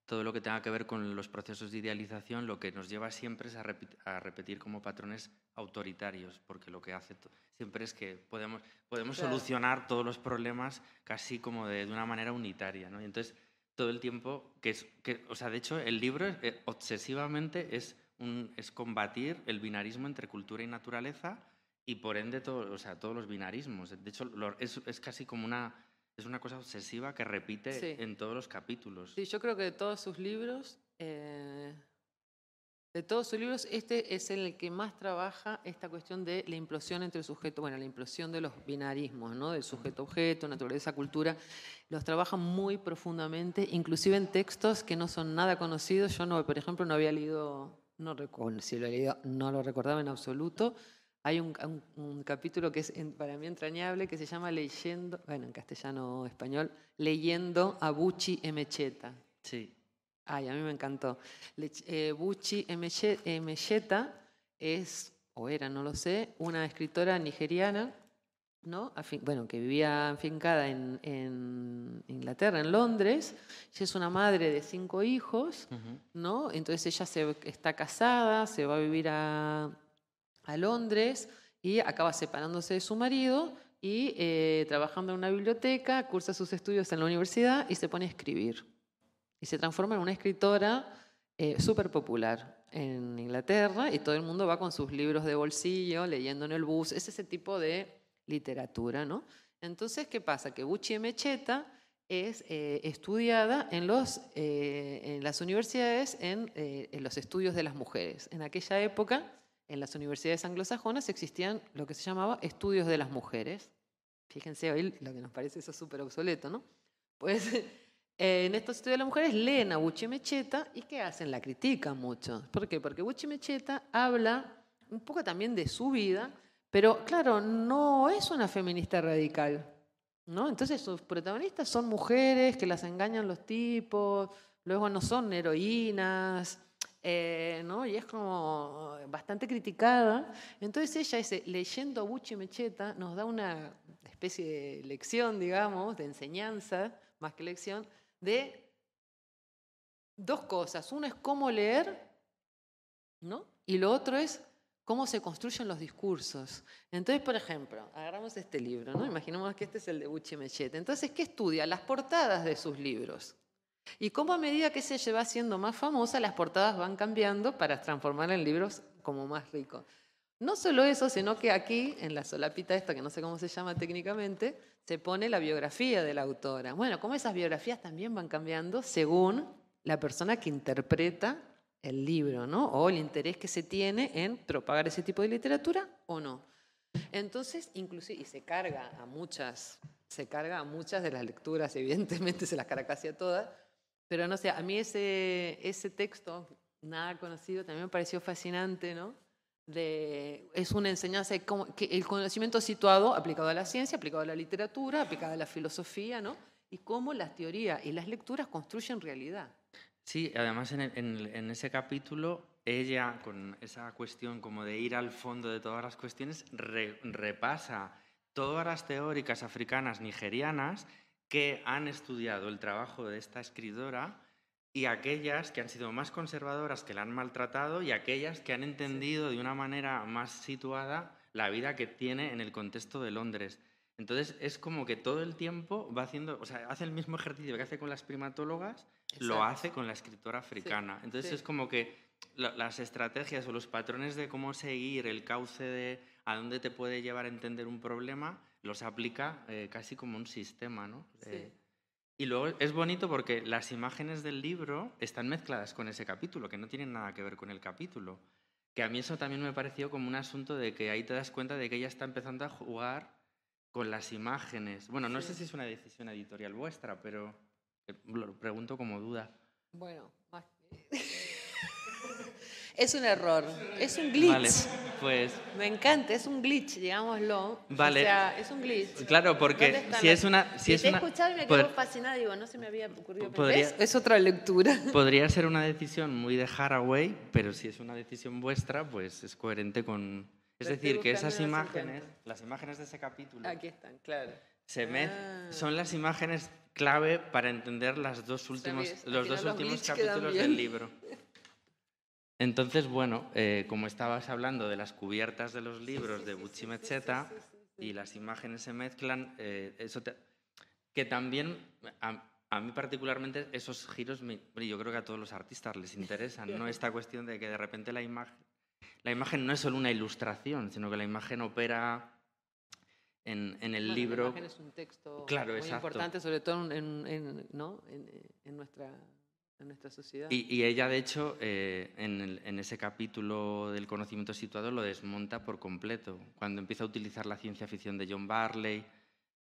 todo lo que tenga que ver con los procesos de idealización lo que nos lleva siempre es a, repi- a repetir como patrones autoritarios, porque lo que hace siempre es que podemos, podemos Claro. solucionar todos los problemas casi como de, de una manera unitaria, ¿no? Y entonces todo el tiempo, que es, que, o sea, de hecho el libro eh, obsesivamente es, un, es combatir el binarismo entre cultura y naturaleza y por ende todo, o sea, todos los binarismos. De hecho, lo- es, es casi como una, es una cosa obsesiva que repite Sí. en todos los capítulos. Sí, yo creo que de todos sus libros, eh, de todos sus libros, este es el que más trabaja esta cuestión de la implosión entre el sujeto, bueno, la implosión de los binarismos, ¿no? Del sujeto-objeto, naturaleza-cultura. Los trabaja muy profundamente, inclusive en textos que no son nada conocidos. Yo, no, por ejemplo, no había leído, no recuerdo, si lo he leído, no lo recordaba en absoluto. Hay un, capítulo que es para mí entrañable que se llama Leyendo, bueno, en castellano español, Leyendo a Bucci Emecheta. Sí. Ay, a mí me encantó. Eh, Bucci Emeche- Emecheta es, o era, no lo sé, una escritora nigeriana, ¿no? Afin- bueno, que vivía afincada en, en Inglaterra, en Londres. Ella es una madre de cinco hijos. ¿no? Entonces ella se, está casada, se va a vivir a, a Londres y acaba separándose de su marido y eh, trabajando en una biblioteca, cursa sus estudios en la universidad y se pone a escribir. Y se transforma en una escritora eh, súper popular en Inglaterra y todo el mundo va con sus libros de bolsillo, leyendo en el bus. Es ese tipo de literatura, ¿no? Entonces, ¿qué pasa? Que Bucci Mecheta es eh, estudiada en, los, eh, en las universidades, en, eh, en los estudios de las mujeres. En aquella época, en las universidades anglosajonas existían lo que se llamaba estudios de las mujeres. Fíjense hoy lo que nos parece eso súper obsoleto, ¿no? Pues en estos estudios de las mujeres leen a Bucci Mecheta y ¿qué hacen? La critican mucho. ¿Por qué? Porque Bucci Mecheta habla un poco también de su vida, pero claro, no es una feminista radical. ¿no? Entonces sus protagonistas son mujeres que las engañan los tipos, luego no son heroínas, eh, ¿no? y es como bastante criticada. Entonces ella, ese, leyendo a Bucci Mecheta, nos da una especie de lección, digamos, de enseñanza, más que lección, de dos cosas. Uno es cómo leer, ¿no? y lo otro es cómo se construyen los discursos. Entonces, por ejemplo, agarramos este libro, ¿no? Imaginemos que este es el de Bucci Mecheta. Entonces, ¿qué estudia? Las portadas de sus libros. Y cómo a medida que se va haciendo más famosa, las portadas van cambiando para transformar en libros como más ricos. No solo eso, sino que aquí, en la solapita esta, que no sé cómo se llama técnicamente, se pone la biografía de la autora. Bueno, cómo esas biografías también van cambiando según la persona que interpreta el libro, ¿no? O el interés que se tiene en propagar ese tipo de literatura o no. Entonces, inclusive, y se carga a muchas se carga a muchas de las lecturas, evidentemente se las carga a todas, pero no sé, a mí ese, ese texto, nada conocido, también me pareció fascinante, ¿no? Es una enseñanza que el conocimiento situado aplicado a la ciencia, aplicado a la literatura, aplicado a la filosofía, ¿no? Y cómo las teorías y las lecturas construyen realidad. Sí, además en, ese capítulo, ella, con esa cuestión como de ir al fondo de todas las cuestiones, re- repasa todas las teóricas africanas nigerianas que han estudiado el trabajo de esta escritora y aquellas que han sido más conservadoras, que la han maltratado, y aquellas que han entendido de una manera más situada la vida que tiene en el contexto de Londres. Entonces es como que todo el tiempo va haciendo, o sea, hace el mismo ejercicio que hace con las primatólogas, lo hace con la escritora africana. Entonces sí. es como que la- las estrategias o los patrones de cómo seguir el cauce de a dónde te puede llevar a entender un problema, los aplica eh, casi como un sistema, ¿no? Sí. Eh, y luego es bonito porque las imágenes del libro están mezcladas con ese capítulo, que no tienen nada que ver con el capítulo. Que a mí eso también me pareció como un asunto de que ahí te das cuenta de que ella está empezando a jugar con las imágenes. Bueno, no Sí. sé si es una decisión editorial vuestra, pero eh, lo pregunto como duda. Bueno, más que- es un error, es un glitch. Vale, pues Me encanta, es un glitch, digámoslo. Vale. O sea, es un glitch. claro, porque ¿Dónde están si las- es una... Si Y es te he una escuchado y me pod- quedo fascinada, digo, no se me había ocurrido. Podría- ¿ves? Es otra lectura. Podría ser una decisión muy de Haraway, pero si es una decisión vuestra, pues es coherente con... Es decir, que esas imágenes, las imágenes de ese capítulo, Aquí están, claro. se mez- Ah. son las imágenes clave para entender las dos últimos, Sabes, al los dos últimos capítulos del libro. Entonces, bueno, eh, como estabas hablando de las cubiertas de los libros de Buchimecheta y las imágenes se mezclan, eh, eso te- que también a, a mí particularmente esos giros, me- yo creo que a todos los artistas les interesan, ¿no? Esta cuestión de que de repente la imagen, la imagen no es solo una ilustración, sino que la imagen opera en, en el Bueno, libro. La imagen es un texto Claro, muy exacto. importante, sobre todo en, en- ¿no? en nuestra, en nuestra sociedad. Y, y ella, de hecho, eh, en, el- en ese capítulo del conocimiento situado lo desmonta por completo. Cuando empieza a utilizar la ciencia ficción de John Barley,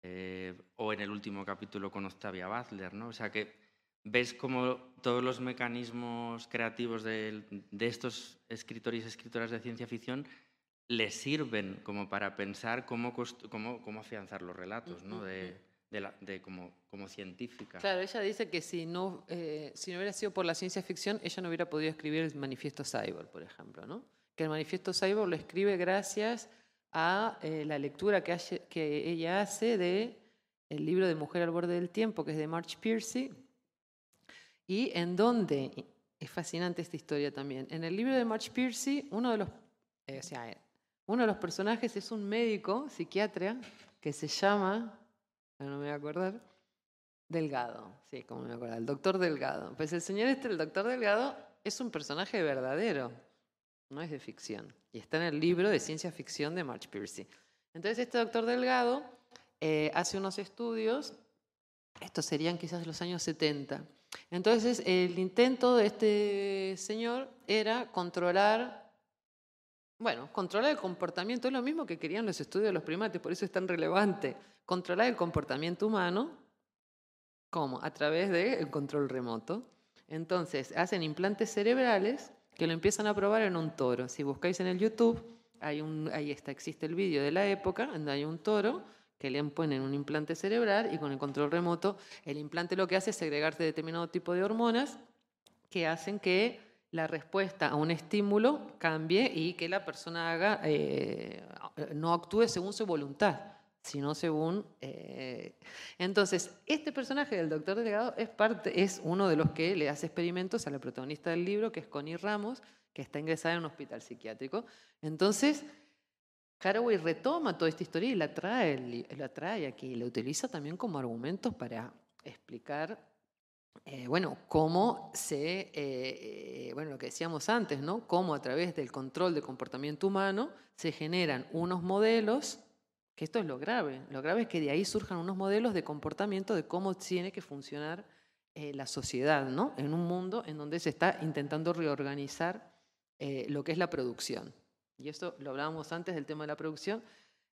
eh, o en el último capítulo con Octavia Butler, ¿no? O sea que ves como todos los mecanismos creativos de, de estos escritores y escritoras de ciencia ficción les sirven como para pensar cómo, cómo, cómo afianzar los relatos, ¿no? De, de, como, como científica. Claro, ella dice que si no, eh, si no hubiera sido por la ciencia ficción, ella no hubiera podido escribir el manifiesto Cyborg, por ejemplo, ¿no? Que el manifiesto Cyborg lo escribe gracias a eh, la lectura que, hace- que ella hace de el libro de Mujer al borde del tiempo, que es de March Piercy, y en donde, es fascinante esta historia también, en el libro de March Piercy, uno de los, eh, o sea, uno de los personajes es un médico, psiquiatra, que se llama, no me voy a acordar, Delgado, sí, como me voy a acordar, el doctor Delgado. Pues el señor este, el doctor Delgado, es un personaje verdadero, no es de ficción, y está en el libro de ciencia ficción de March Piercy. Entonces este doctor Delgado eh, hace unos estudios, estos serían quizás los años 70. Entonces el intento de este señor era controlar, bueno, controlar el comportamiento, es lo mismo que querían los estudios de los primates, por eso es tan relevante, controlar el comportamiento humano, ¿cómo? A través del control remoto. Entonces hacen implantes cerebrales que lo empiezan a probar en un toro. Si buscáis en el YouTube, hay un, ahí está, existe el vídeo de la época, donde hay un toro que le ponen un implante cerebral y con el control remoto, el implante lo que hace es segregarse determinado tipo de hormonas que hacen que la respuesta a un estímulo cambie y que la persona haga, eh, no actúe según su voluntad, sino según... eh, Entonces, este personaje del doctor Delgado es, uno de los que le hace experimentos a la protagonista del libro, que es Connie Ramos, que está ingresada en un hospital psiquiátrico. Entonces, Haraway retoma toda esta historia y la trae, la trae aquí, la utiliza también como argumentos para explicar, eh, bueno, cómo se, eh, eh, bueno, lo que decíamos antes, ¿no? Cómo a través del control del comportamiento humano se generan unos modelos, que esto es lo grave, lo grave es que de ahí surjan unos modelos de comportamiento de cómo tiene que funcionar la sociedad, ¿no? En un mundo en donde se está intentando reorganizar lo que es la producción. Y esto lo hablábamos antes del tema de la producción.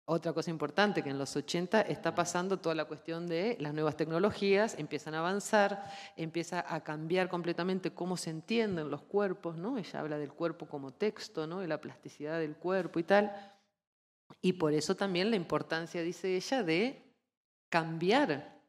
Otra cosa importante, que en los 80 está pasando toda la cuestión de las nuevas tecnologías, empiezan a avanzar, empieza a cambiar completamente cómo se entienden los cuerpos, ¿no? Ella habla del cuerpo como texto, ¿no? De la plasticidad del cuerpo y tal. Y por eso también la importancia, dice ella, de cambiar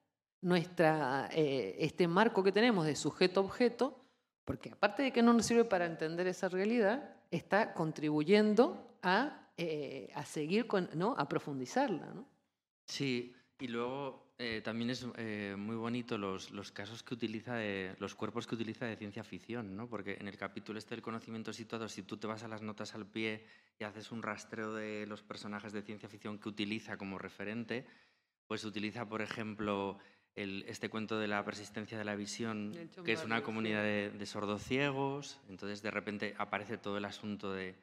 nuestra, eh, este marco que tenemos de sujeto-objeto, porque aparte de que no nos sirve para entender esa realidad, está contribuyendo a eh, a seguir con, ¿no? A profundizarla, ¿no? Sí, y luego eh, también es eh, muy bonito los, los, casos que utiliza, de, los cuerpos que utiliza de ciencia ficción, ¿no? Porque en el capítulo este del conocimiento situado, si tú te vas a las notas al pie y haces un rastreo de los personajes de ciencia ficción que utiliza como referente, pues utiliza, por ejemplo, el, este cuento de la persistencia de la visión, que es una comunidad de, de sordociegos, entonces de repente aparece todo el asunto de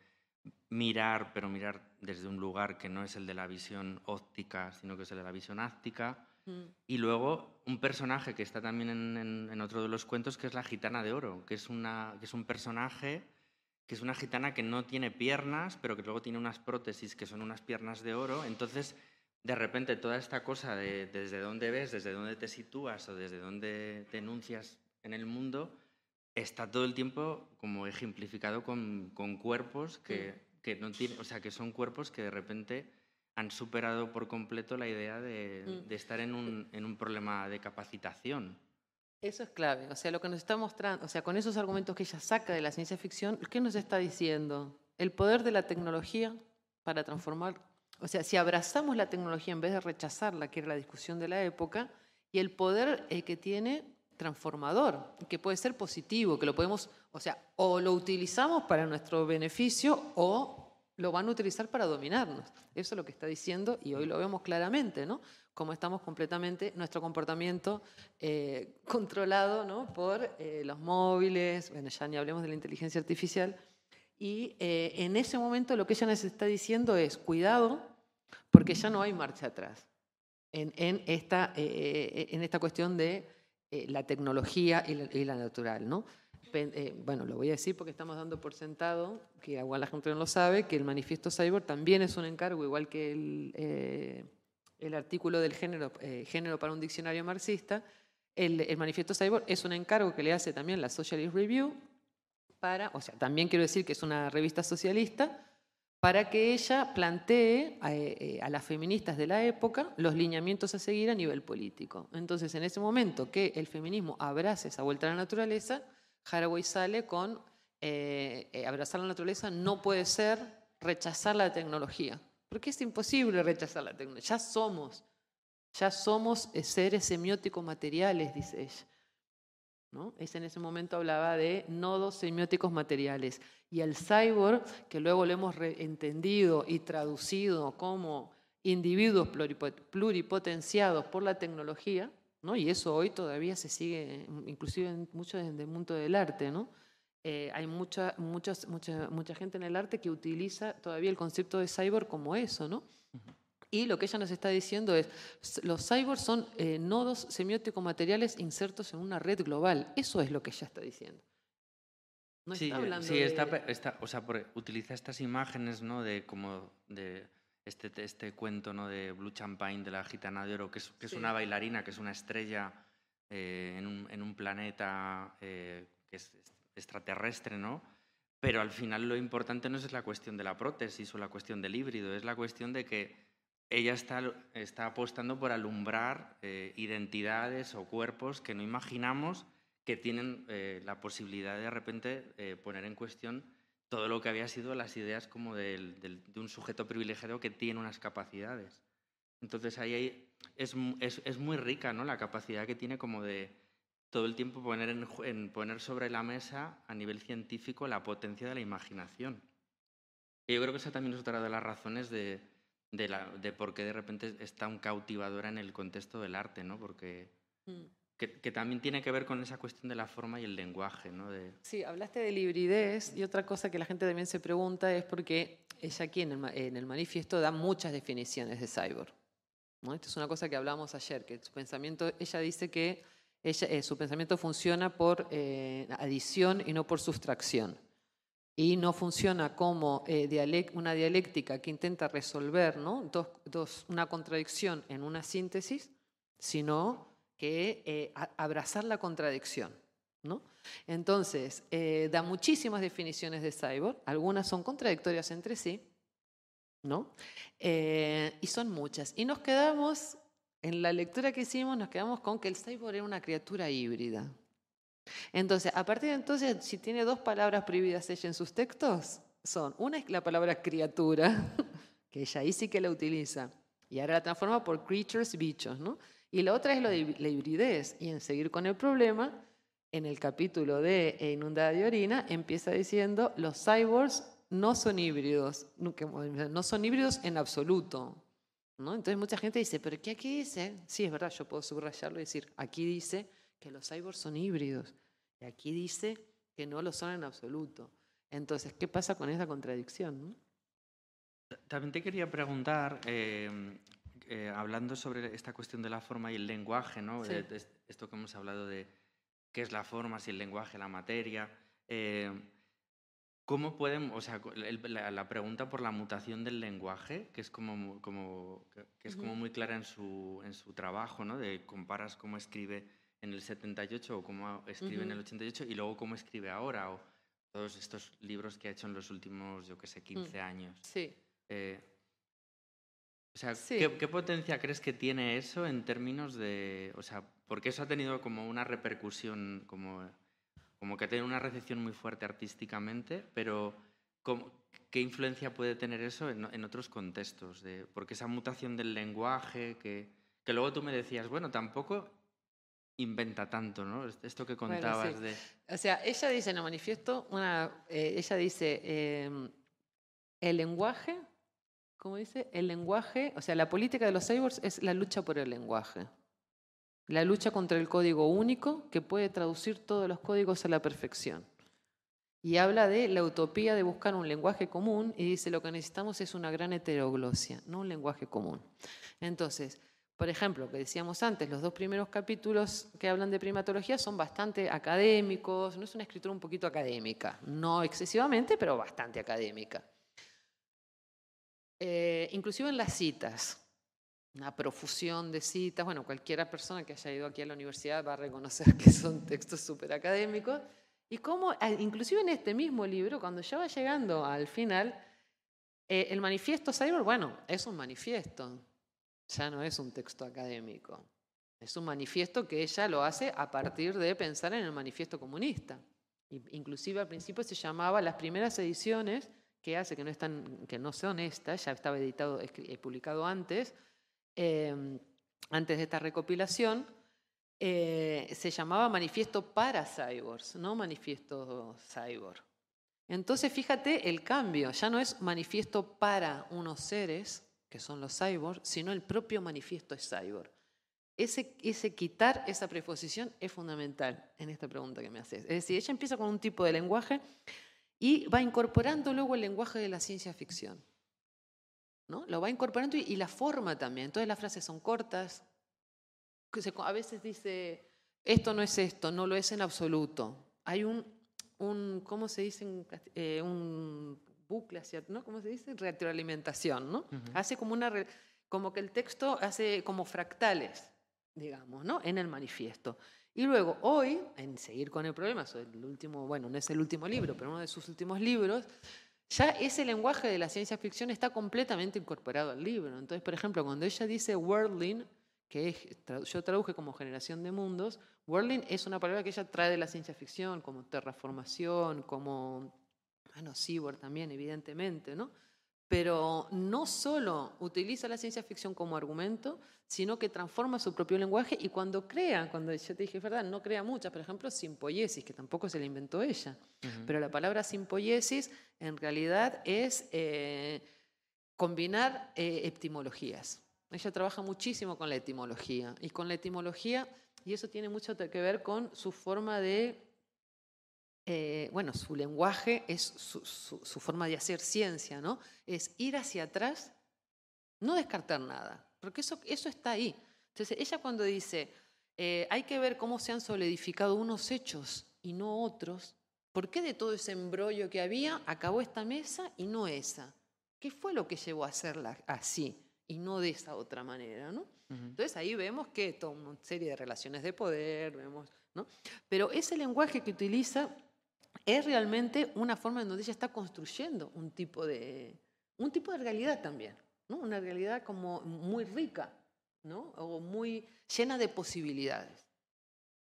mirar, pero mirar desde un lugar que no es el de la visión óptica, sino que es el de la visión áctica. Mm. Y luego un personaje que está también en, otro de los cuentos, que es la gitana de oro, que es, una, que es un personaje que es una gitana que no tiene piernas, pero que luego tiene unas prótesis que son unas piernas de oro. Entonces, de repente, toda esta cosa de desde dónde ves, desde dónde te sitúas o desde dónde te enuncias en el mundo, está todo el tiempo como ejemplificado con, con cuerpos que, que, no tienen, o sea, que son cuerpos que de repente han superado por completo la idea de, mm. de estar en un, en un, problema de capacitación. Eso es clave, o sea, lo que nos está mostrando, o sea, con esos argumentos que ella saca de la ciencia ficción, ¿qué nos está diciendo? El poder de la tecnología para transformar, o sea, si abrazamos la tecnología en vez de rechazarla, que era la discusión de la época, y el poder eh, que tiene transformador, que puede ser positivo, que lo podemos, o sea, o lo utilizamos para nuestro beneficio o lo van a utilizar para dominarnos. Eso es lo que está diciendo y hoy lo vemos claramente, ¿no? Como estamos completamente, nuestro comportamiento eh, controlado ¿no? por eh, los móviles, bueno, ya ni hablemos de la inteligencia artificial. Y eh, en ese momento lo que ella nos está diciendo es, cuidado, porque ya no hay marcha atrás en, en esta, en esta cuestión de eh, la tecnología y la, natural, ¿no? Eh, bueno, lo voy a decir porque estamos dando por sentado, que igual la gente no lo sabe, que el manifiesto Cyborg también es un encargo, igual que el, eh, artículo del género, género para un diccionario marxista, el, el, manifiesto Cyborg es un encargo que le hace también la Socialist Review para, o sea, también quiero decir que es una revista socialista, para que ella plantee eh, a, las feministas de la época los lineamientos a seguir a nivel político. Entonces, en ese momento que el feminismo abrace esa vuelta a la naturaleza, Haraway sale con eh, eh, abrazar la naturaleza no puede ser rechazar la tecnología, porque es imposible rechazar la tecnología. Ya somos, ya somos seres semióticos materiales, dice ella. Es en ese momento hablaba de nodos semióticos materiales. Y el cyborg, que luego lo hemos entendido y traducido como individuos pluripotenciados por la tecnología, ¿no? y eso hoy todavía se sigue, inclusive en mucho en el mundo del arte, ¿no? Eh, hay mucha, mucha, mucha gente en el arte que utiliza todavía el concepto de cyborg como eso, ¿no? Y lo que ella nos está diciendo es, los cyborgs son eh, nodos semióticos materiales insertos en una red global. Eso es lo que ella está diciendo. No sí, está hablando sí, está, o sea, utiliza estas imágenes, ¿no? De como de este, este cuento, ¿no? De Blue Champagne de la gitana de oro, que es, que es una bailarina, que es una estrella eh, en, un, en, un, planeta eh, que es extraterrestre, ¿no? Pero al final lo importante no es la cuestión de la prótesis o la cuestión del híbrido, es la cuestión de que ella está, está apostando por alumbrar eh, identidades o cuerpos que no imaginamos que tienen eh, la posibilidad de de repente eh, poner en cuestión todo lo que había sido las ideas como del, de un sujeto privilegiado que tiene unas capacidades. Entonces ahí es, es, es, muy rica ¿no? la capacidad que tiene como de todo el tiempo poner, en, en, poner sobre la mesa a nivel científico la potencia de la imaginación. Y yo creo que esa también es otra de las razones de, de, la, de por qué de repente está un cautivadora en el contexto del arte, ¿no? Porque... Mm. Que, que, también tiene que ver con esa cuestión de la forma y el lenguaje, ¿no? De... Sí, hablaste de libridez y otra cosa que la gente también se pregunta es porque ella aquí en el, en el manifiesto da muchas definiciones de cyborg. ¿no? Esto es una cosa que hablamos ayer, que su pensamiento, ella dice que ella, eh, su pensamiento funciona por eh, adición y no por sustracción. Y no funciona como eh, una dialéctica que intenta resolver una contradicción en una síntesis, sino que eh, abrazar la contradicción. ¿no? Entonces, eh, da muchísimas definiciones de cyborg, algunas son contradictorias entre sí, ¿no? Eh, y son muchas. Y nos quedamos, en la lectura que hicimos, nos quedamos con que el cyborg era una criatura híbrida. Entonces, a partir de entonces, si tiene dos palabras prohibidas ella en sus textos, son, una es la palabra criatura, que ella ahí sí que la utiliza, y ahora la transforma por creatures, bichos, ¿no? Y la otra es lo de la hibridez, y en seguir con el problema, en el capítulo de eh, Inundada de Orina, empieza diciendo, los cyborgs no son híbridos, no son híbridos en absoluto. ¿no? Entonces mucha gente dice, pero ¿qué aquí dice? Sí, es verdad, yo puedo subrayarlo y decir, aquí dice que los cyborgs son híbridos, y aquí dice que no lo son en absoluto. Entonces, ¿qué pasa con esa contradicción? no? También te quería preguntar, eh, eh, hablando sobre esta cuestión de la forma y el lenguaje, ¿no? Sí. De- de esto que hemos hablado de qué es la forma, si el lenguaje, la materia. eh, ¿Cómo pueden, o sea, la, la pregunta por la mutación del lenguaje, que es como, como, que- es como muy clara en su, en su trabajo, ¿no? De comparas cómo escribe en el 78 o cómo escribe en el Ujú. 88 y luego cómo escribe ahora, o todos estos libros que ha hecho en los últimos, yo qué sé, 15 años. Sí. Eh, o sea, Sí. ¿qué, qué potencia crees que tiene eso en términos de... O sea, porque eso ha tenido como una repercusión, como, como que tiene una recepción muy fuerte artísticamente, pero ¿cómo- ¿qué influencia puede tener eso en, en otros contextos? De, porque esa mutación del lenguaje, que, que luego tú me decías, bueno, tampoco inventa tanto, ¿no? Esto que Bueno, sí. contabas de... O sea, ella dice en el manifiesto, una, eh, ella dice, eh, el lenguaje, ¿cómo dice? El lenguaje, o sea, la política de los cyborgs es la lucha por el lenguaje. La lucha contra el código único que puede traducir todos los códigos a la perfección. Y habla de la utopía de buscar un lenguaje común y dice lo que necesitamos es una gran heteroglosia, no un lenguaje común. Entonces, por ejemplo, que decíamos antes, los dos primeros capítulos que hablan de primatología son bastante académicos, no es una escritura un poquito académica, no excesivamente, pero bastante académica. Eh, inclusive en las citas, una profusión de citas, bueno, cualquiera persona que haya ido aquí a la universidad va a reconocer que son textos súper académicos, y cómo, ah, inclusive en este mismo libro, cuando ya va llegando al final, eh, el manifiesto Cyber, bueno, es un manifiesto, ya no es un texto académico. Es un manifiesto que ella lo hace a partir de pensar en el manifiesto comunista. Inclusive al principio se llamaba las primeras ediciones que hace que no están, que no son estas, ya estaba editado, eh, publicado antes, eh, antes de esta recopilación, eh, se llamaba Manifiesto para Cyborgs, no Manifiesto Cyborg. Entonces, fíjate el cambio, ya no es manifiesto para unos seres, que son los cyborgs, sino el propio manifiesto es cyborg. Ese, ese quitar esa preposición es fundamental en esta pregunta que me haces. Es decir, ella empieza con un tipo de lenguaje y va incorporando luego el lenguaje de la ciencia ficción. ¿no? Lo va incorporando y, y la forma también. Entonces las frases son cortas. A veces dice, esto no es esto, no lo es en absoluto. Hay un, un ¿cómo se dice? eh, un bucle hacia, ¿no? ¿Cómo se dice? Retroalimentación, ¿no? Hace como una, como que el texto hace como fractales, digamos, ¿no? En el manifiesto. Y luego, hoy, en seguir con el problema, eso el último, bueno, no es el último libro, pero uno de sus últimos libros, ya ese lenguaje de la ciencia ficción está completamente incorporado al libro. Entonces, por ejemplo, cuando ella dice worldling, que es, yo traduje como generación de mundos, worldling es una palabra que ella trae de la ciencia ficción, como terraformación, como, bueno, cyborg también, evidentemente, ¿no? Pero no solo utiliza la ciencia ficción como argumento, sino que transforma su propio lenguaje y cuando crea, cuando yo te dije, es verdad, no crea muchas, por ejemplo, simpoiesis, que tampoco se la inventó ella. Pero la palabra simpoiesis en realidad es eh, combinar eh, etimologías. Ella trabaja muchísimo con la etimología y con la etimología, y eso tiene mucho que ver con su forma de, eh, bueno, su lenguaje es su, su- su forma de hacer ciencia, ¿no? Es ir hacia atrás, no descartar nada, porque eso, eso está ahí. Entonces, ella cuando dice, eh, hay que ver cómo se han solidificado unos hechos y no otros, ¿Por qué de todo ese embrollo que había acabó esta mesa y no esa? ¿Qué fue lo que llevó a hacerla así y no de esa otra manera? ¿no? Entonces ahí vemos que toda una serie de relaciones de poder, vemos, ¿no? Pero ese lenguaje que utiliza es realmente una forma en donde ella está construyendo un tipo de, un tipo de realidad también, ¿no? una realidad como muy rica, ¿no? o muy llena de posibilidades.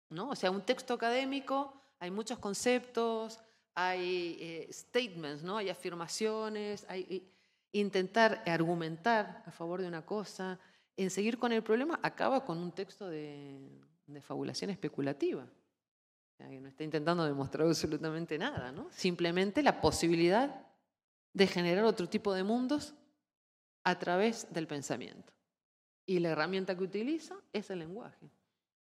¿no? O sea, un texto académico, hay muchos conceptos, hay eh, statements, ¿no? hay afirmaciones, hay intentar argumentar a favor de una cosa, en seguir con el problema, acaba con un texto de, de fabulación especulativa. Que no está intentando demostrar absolutamente nada, ¿no? Simplemente la posibilidad de generar otro tipo de mundos a través del pensamiento. Y la herramienta que utiliza es el lenguaje.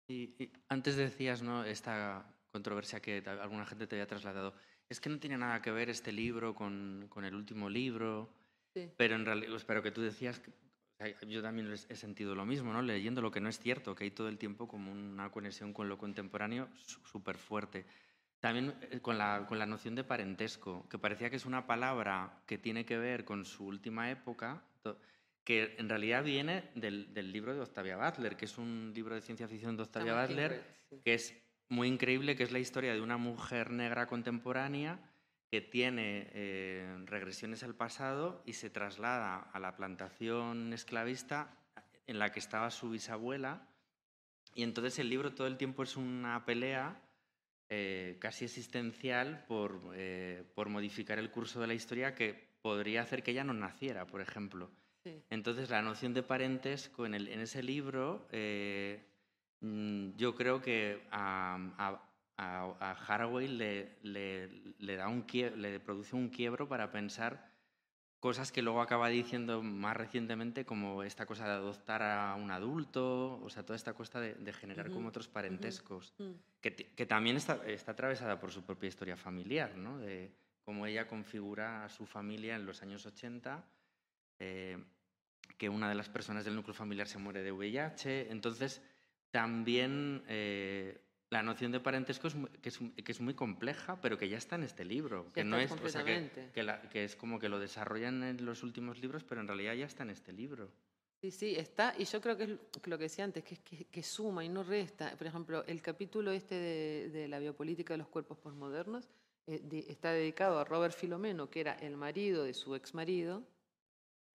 Y, antes decías, ¿no? Esta controversia que alguna gente te había trasladado. Es que no tiene nada que ver este libro con, con el último libro. Sí. Pero en realidad, espero que tú decías que yo también he sentido lo mismo, ¿no? leyendo lo que no es cierto, que hay todo el tiempo como una conexión con lo contemporáneo súper fuerte. También eh, con la, con la noción de parentesco, que parecía que es una palabra que tiene que ver con su última época, que en realidad viene del, del, libro de Octavia Butler, que es un libro de ciencia ficción de Octavia Butler, que es muy increíble, que es la historia de una mujer negra contemporánea que tiene eh, regresiones al pasado y se traslada a la plantación esclavista en la que estaba su bisabuela. Y entonces el libro todo el tiempo es una pelea eh, casi existencial por, eh, por, modificar el curso de la historia que podría hacer que ella no naciera, por ejemplo. Entonces la noción de parentesco en, el, en ese libro mm, yo creo que a, a, Haraway le, le, da un, le produce un quiebro para pensar cosas que luego acaba diciendo más recientemente, como esta cosa de adoptar a un adulto, o sea, toda esta cosa de, generar como otros parentescos, mm. que, que, también está, está, atravesada por su propia historia familiar, ¿no? de cómo ella configura a su familia en los años 80, eh, que una de las personas del núcleo familiar se muere de VIH, entonces también... Eh, la noción de parentesco es, que, es, que, es, muy compleja, pero que ya está en este libro. que no es, o sea, que, que, es como que lo desarrollan en los últimos libros, pero en realidad ya está en este libro. Sí, sí, está, y yo creo que es lo que decía antes, que es que, suma y no resta. Por ejemplo, el capítulo este de, la biopolítica de los cuerpos posmodernos eh, está dedicado a Robert Filomeno, que era el marido de su ex marido,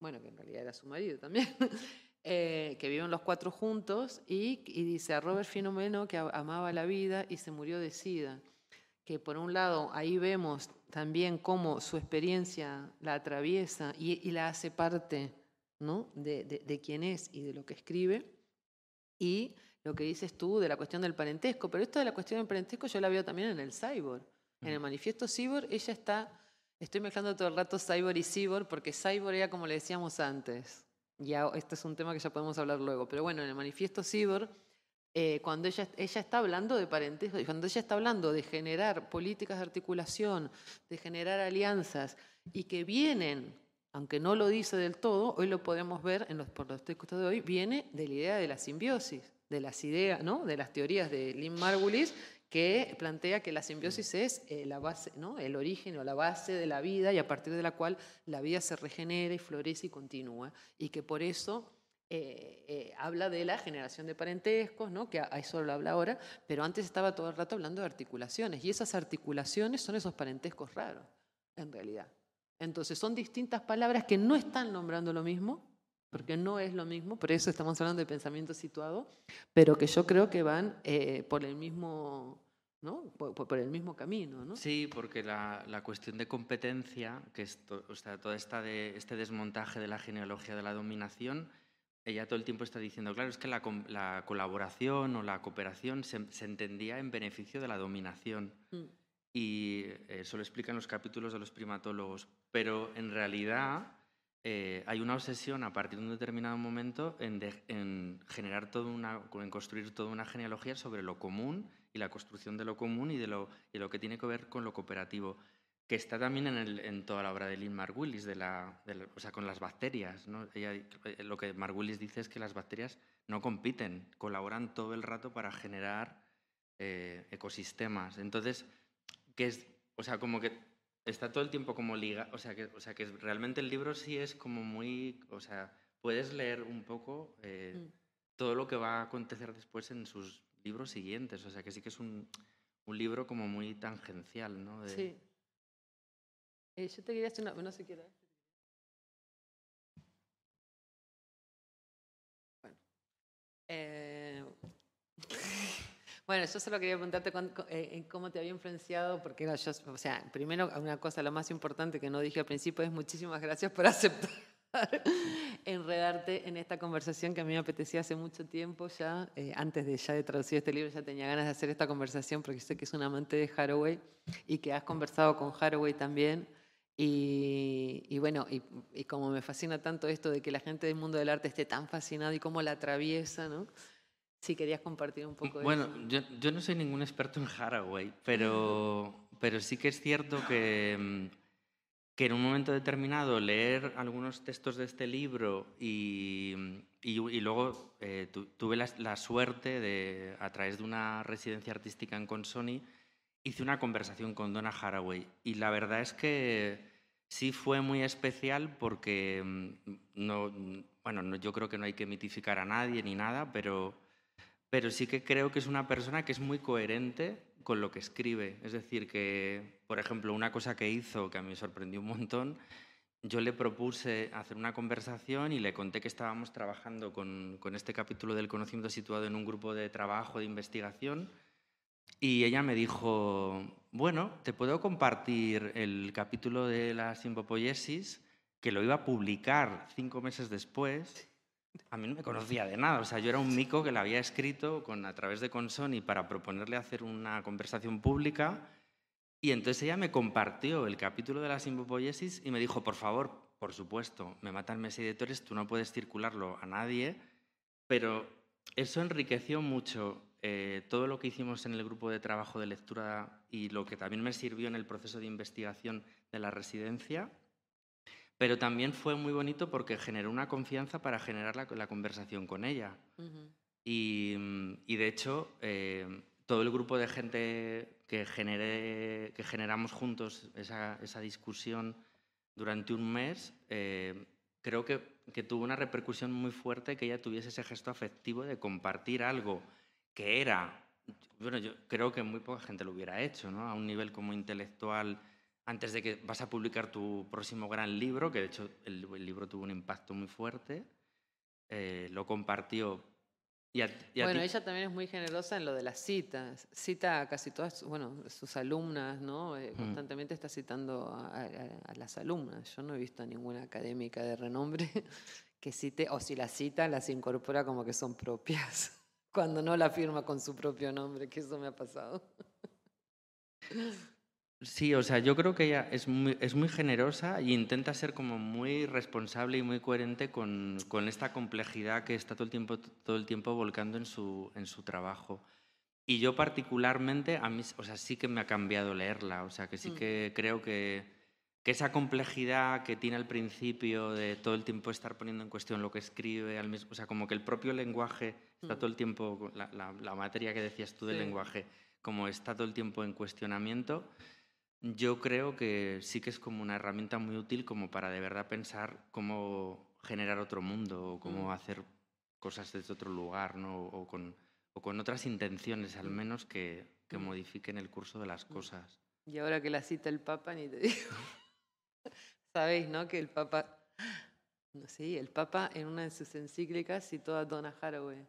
bueno, que en realidad era su marido también, Eh, que viven los cuatro juntos y, dice a Robert Finomeno que amaba la vida y se murió de sida. Que por un lado ahí vemos también cómo su experiencia la atraviesa y, la hace parte ¿no? de, de, quién es y de lo que escribe. Y lo que dices tú de la cuestión del parentesco, pero esto de la cuestión del parentesco yo la veo también en el cyborg. En el manifiesto cyborg ella está, estoy mezclando todo el rato cyborg y cyborg porque cyborg era como le decíamos antes, ya este es un tema que ya podemos hablar luego, pero bueno, en el manifiesto Ciber, eh, cuando ella, ella está hablando de parentesco, cuando ella está hablando de generar políticas de articulación, de generar alianzas, y que vienen, aunque no lo dice del todo, hoy lo podemos ver en los, por los textos de hoy, viene de la idea de la simbiosis, de las ideas, ¿no? de las teorías de Lynn Margulis, que plantea que la simbiosis es eh, la base, ¿no? el origen o la base de la vida y a partir de la cual la vida se regenera y florece y continúa. Y que por eso eh, eh, habla de la generación de parentescos, ¿no? que a eso lo habla ahora, pero antes estaba todo el rato hablando de articulaciones. Y esas articulaciones son esos parentescos raros, en realidad. Entonces son distintas palabras que no están nombrando lo mismo, porque no es lo mismo, por eso estamos hablando de pensamiento situado, pero que yo creo que van eh, por el mismo... ¿no? Por, el mismo camino. ¿no? Sí, porque la, la cuestión de competencia, que es o sea, todo esta de, este desmontaje de la genealogía de la dominación, ella todo el tiempo está diciendo, claro, es que la, la colaboración o la cooperación se, se, entendía en beneficio de la dominación. Mm. Y eso lo explican los capítulos de los primatólogos. Pero en realidad eh, hay una obsesión a partir de un determinado momento en, generar toda una, en construir toda una genealogía sobre lo común y la construcción de lo común y de lo, lo que tiene que ver con lo cooperativo, que está también en, toda la obra de Lynn Margulis, de la, o sea, con las bacterias. ¿no? Eh, lo que Margulis dice es que las bacterias no compiten, colaboran todo el rato para generar eh, ecosistemas. Entonces, que es o sea, como que está todo el tiempo como liga, o sea, que, o sea, que realmente el libro sí es como muy, o sea, puedes leer un poco eh, Mm. todo lo que va a acontecer después en sus libros siguientes, o sea, que sí que es un, un libro como muy tangencial, ¿no? De- Sí. Eh, yo te quería hacer una... No sé qué era. Bueno. Eh, Bueno, yo solo quería preguntarte eh, cómo te había influenciado, porque era yo, o sea, primero una cosa, lo más importante que no dije al principio es muchísimas gracias por aceptar enredarte en esta conversación que a mí me apetecía hace mucho tiempo ya, eh, antes de ya de traducir este libro, ya tenía ganas de hacer esta conversación porque sé que es un amante de Haraway y que has conversado con Haraway también. Y, y bueno, y, y como me fascina tanto esto de que la gente del mundo del arte esté tan fascinada y cómo la atraviesa, ¿no? Si querías compartir un poco de Bueno, eso. yo, yo no soy ningún experto en Haraway, pero, pero sí que es cierto que, mm, que en un momento determinado leer algunos textos de este libro y, y, y luego eh, tu- tuve la, la suerte de, a través de una residencia artística en Consoni, hice una conversación con Donna Haraway y la verdad es que sí fue muy especial porque mm, no, bueno, no- yo creo que no hay que mitificar a nadie ni nada, pero pero sí que creo que es una persona que es muy coherente con lo que escribe. Es decir, que, por ejemplo, una cosa que hizo que a mí me sorprendió un montón, yo le propuse hacer una conversación y le conté que estábamos trabajando con, con este capítulo del conocimiento situado en un grupo de trabajo, de investigación, y ella me dijo, bueno, te puedo compartir el capítulo de la simpopoiesis, que lo iba a publicar cinco meses después, a mí no me conocía de nada, o sea, yo era un mico que la había escrito con, a través de Consoni para proponerle hacer una conversación pública y entonces ella me compartió el capítulo de la simpopoiesis y me dijo, por favor, por supuesto, me matan mis editores, tú no puedes circularlo a nadie, pero eso enriqueció mucho eh, todo lo que hicimos en el grupo de trabajo de lectura y lo que también me sirvió en el proceso de investigación de la residencia pero también fue muy bonito porque generó una confianza para generar la, la conversación con ella. Y, mm, y de hecho, eh, todo el grupo de gente que, generé, que generamos juntos esa, esa discusión durante un mes, eh, creo que, que tuvo una repercusión muy fuerte que ella tuviese ese gesto afectivo de compartir algo que era, bueno, yo creo que muy poca gente lo hubiera hecho, ¿no? A un nivel como intelectual, antes de que vas a publicar tu próximo gran libro, que de hecho el, el libro tuvo un impacto muy fuerte, eh, lo compartió. Y a- y Bueno, ella también es muy generosa en lo de las citas. Cita a casi todas, bueno, sus alumnas, ¿no? Eh, Mm. constantemente está citando a, a- a las alumnas. Yo no he visto a ninguna académica de renombre que cite, o si las cita, las incorpora como que son propias, cuando no la firma con su propio nombre, que eso me ha pasado. Sí, o sea, yo creo que ella es muy, es muy generosa y intenta ser como muy responsable y muy coherente con, con esta complejidad que está todo el tiempo, todo el tiempo volcando en su, en su trabajo. Y yo particularmente, a mí, o sea, sí que me ha cambiado leerla, o sea, que sí Mm. que creo que, que esa complejidad que tiene al principio de todo el tiempo estar poniendo en cuestión lo que escribe, al mismo, o sea, como que el propio lenguaje está Mm. todo el tiempo, la, la- la materia que decías tú del Sí. lenguaje, como está todo el tiempo en cuestionamiento, yo creo que sí que es como una herramienta muy útil como para de verdad pensar cómo generar otro mundo o cómo Mm. hacer cosas desde otro lugar, ¿no? O con, o con otras intenciones al menos que, que Mm. modifiquen el curso de las cosas. Y ahora que la cita el Papa, ni te digo. Sabéis, ¿no? Que el Papa, no sé, el Papa en una de sus encíclicas citó a Donna Haraway.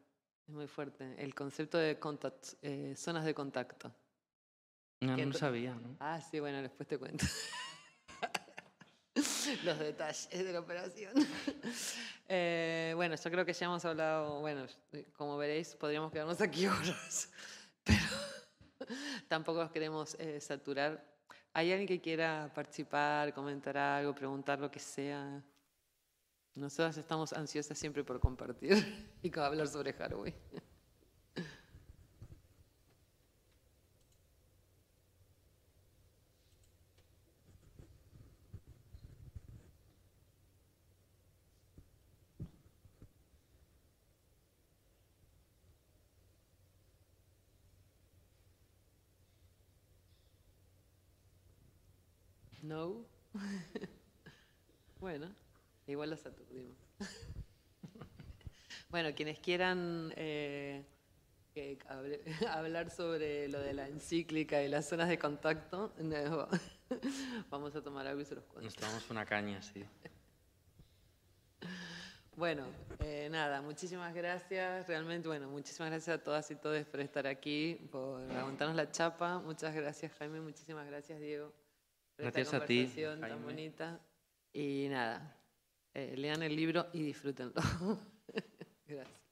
Es muy fuerte. El concepto de contact, eh, zonas de contacto. No, Que no ento- sabía, ¿no? Ah, sí, bueno, después te cuento. Los detalles de la operación. Eh, bueno, yo creo que ya hemos hablado, bueno, como veréis, podríamos quedarnos aquí horas, pero tampoco os queremos eh, saturar. ¿Hay alguien que quiera participar, comentar algo, preguntar lo que sea? Nosotras estamos ansiosas siempre por compartir y hablar sobre Haraway. Igual los aturdimos. bueno, quienes quieran eh, que hable- hablar sobre lo de la encíclica y las zonas de contacto, no, vamos a tomar algo y se los cuento. Nos tomamos una caña, sí. Bueno, eh, nada, muchísimas gracias. Realmente, bueno, muchísimas gracias a todas y todos por estar aquí, por aguantarnos la chapa. Muchas gracias, Jaime. Muchísimas gracias, Diego. Por Gracias esta a ti, tan bonita. Y nada, eh, lean el libro y disfrútenlo. gracias.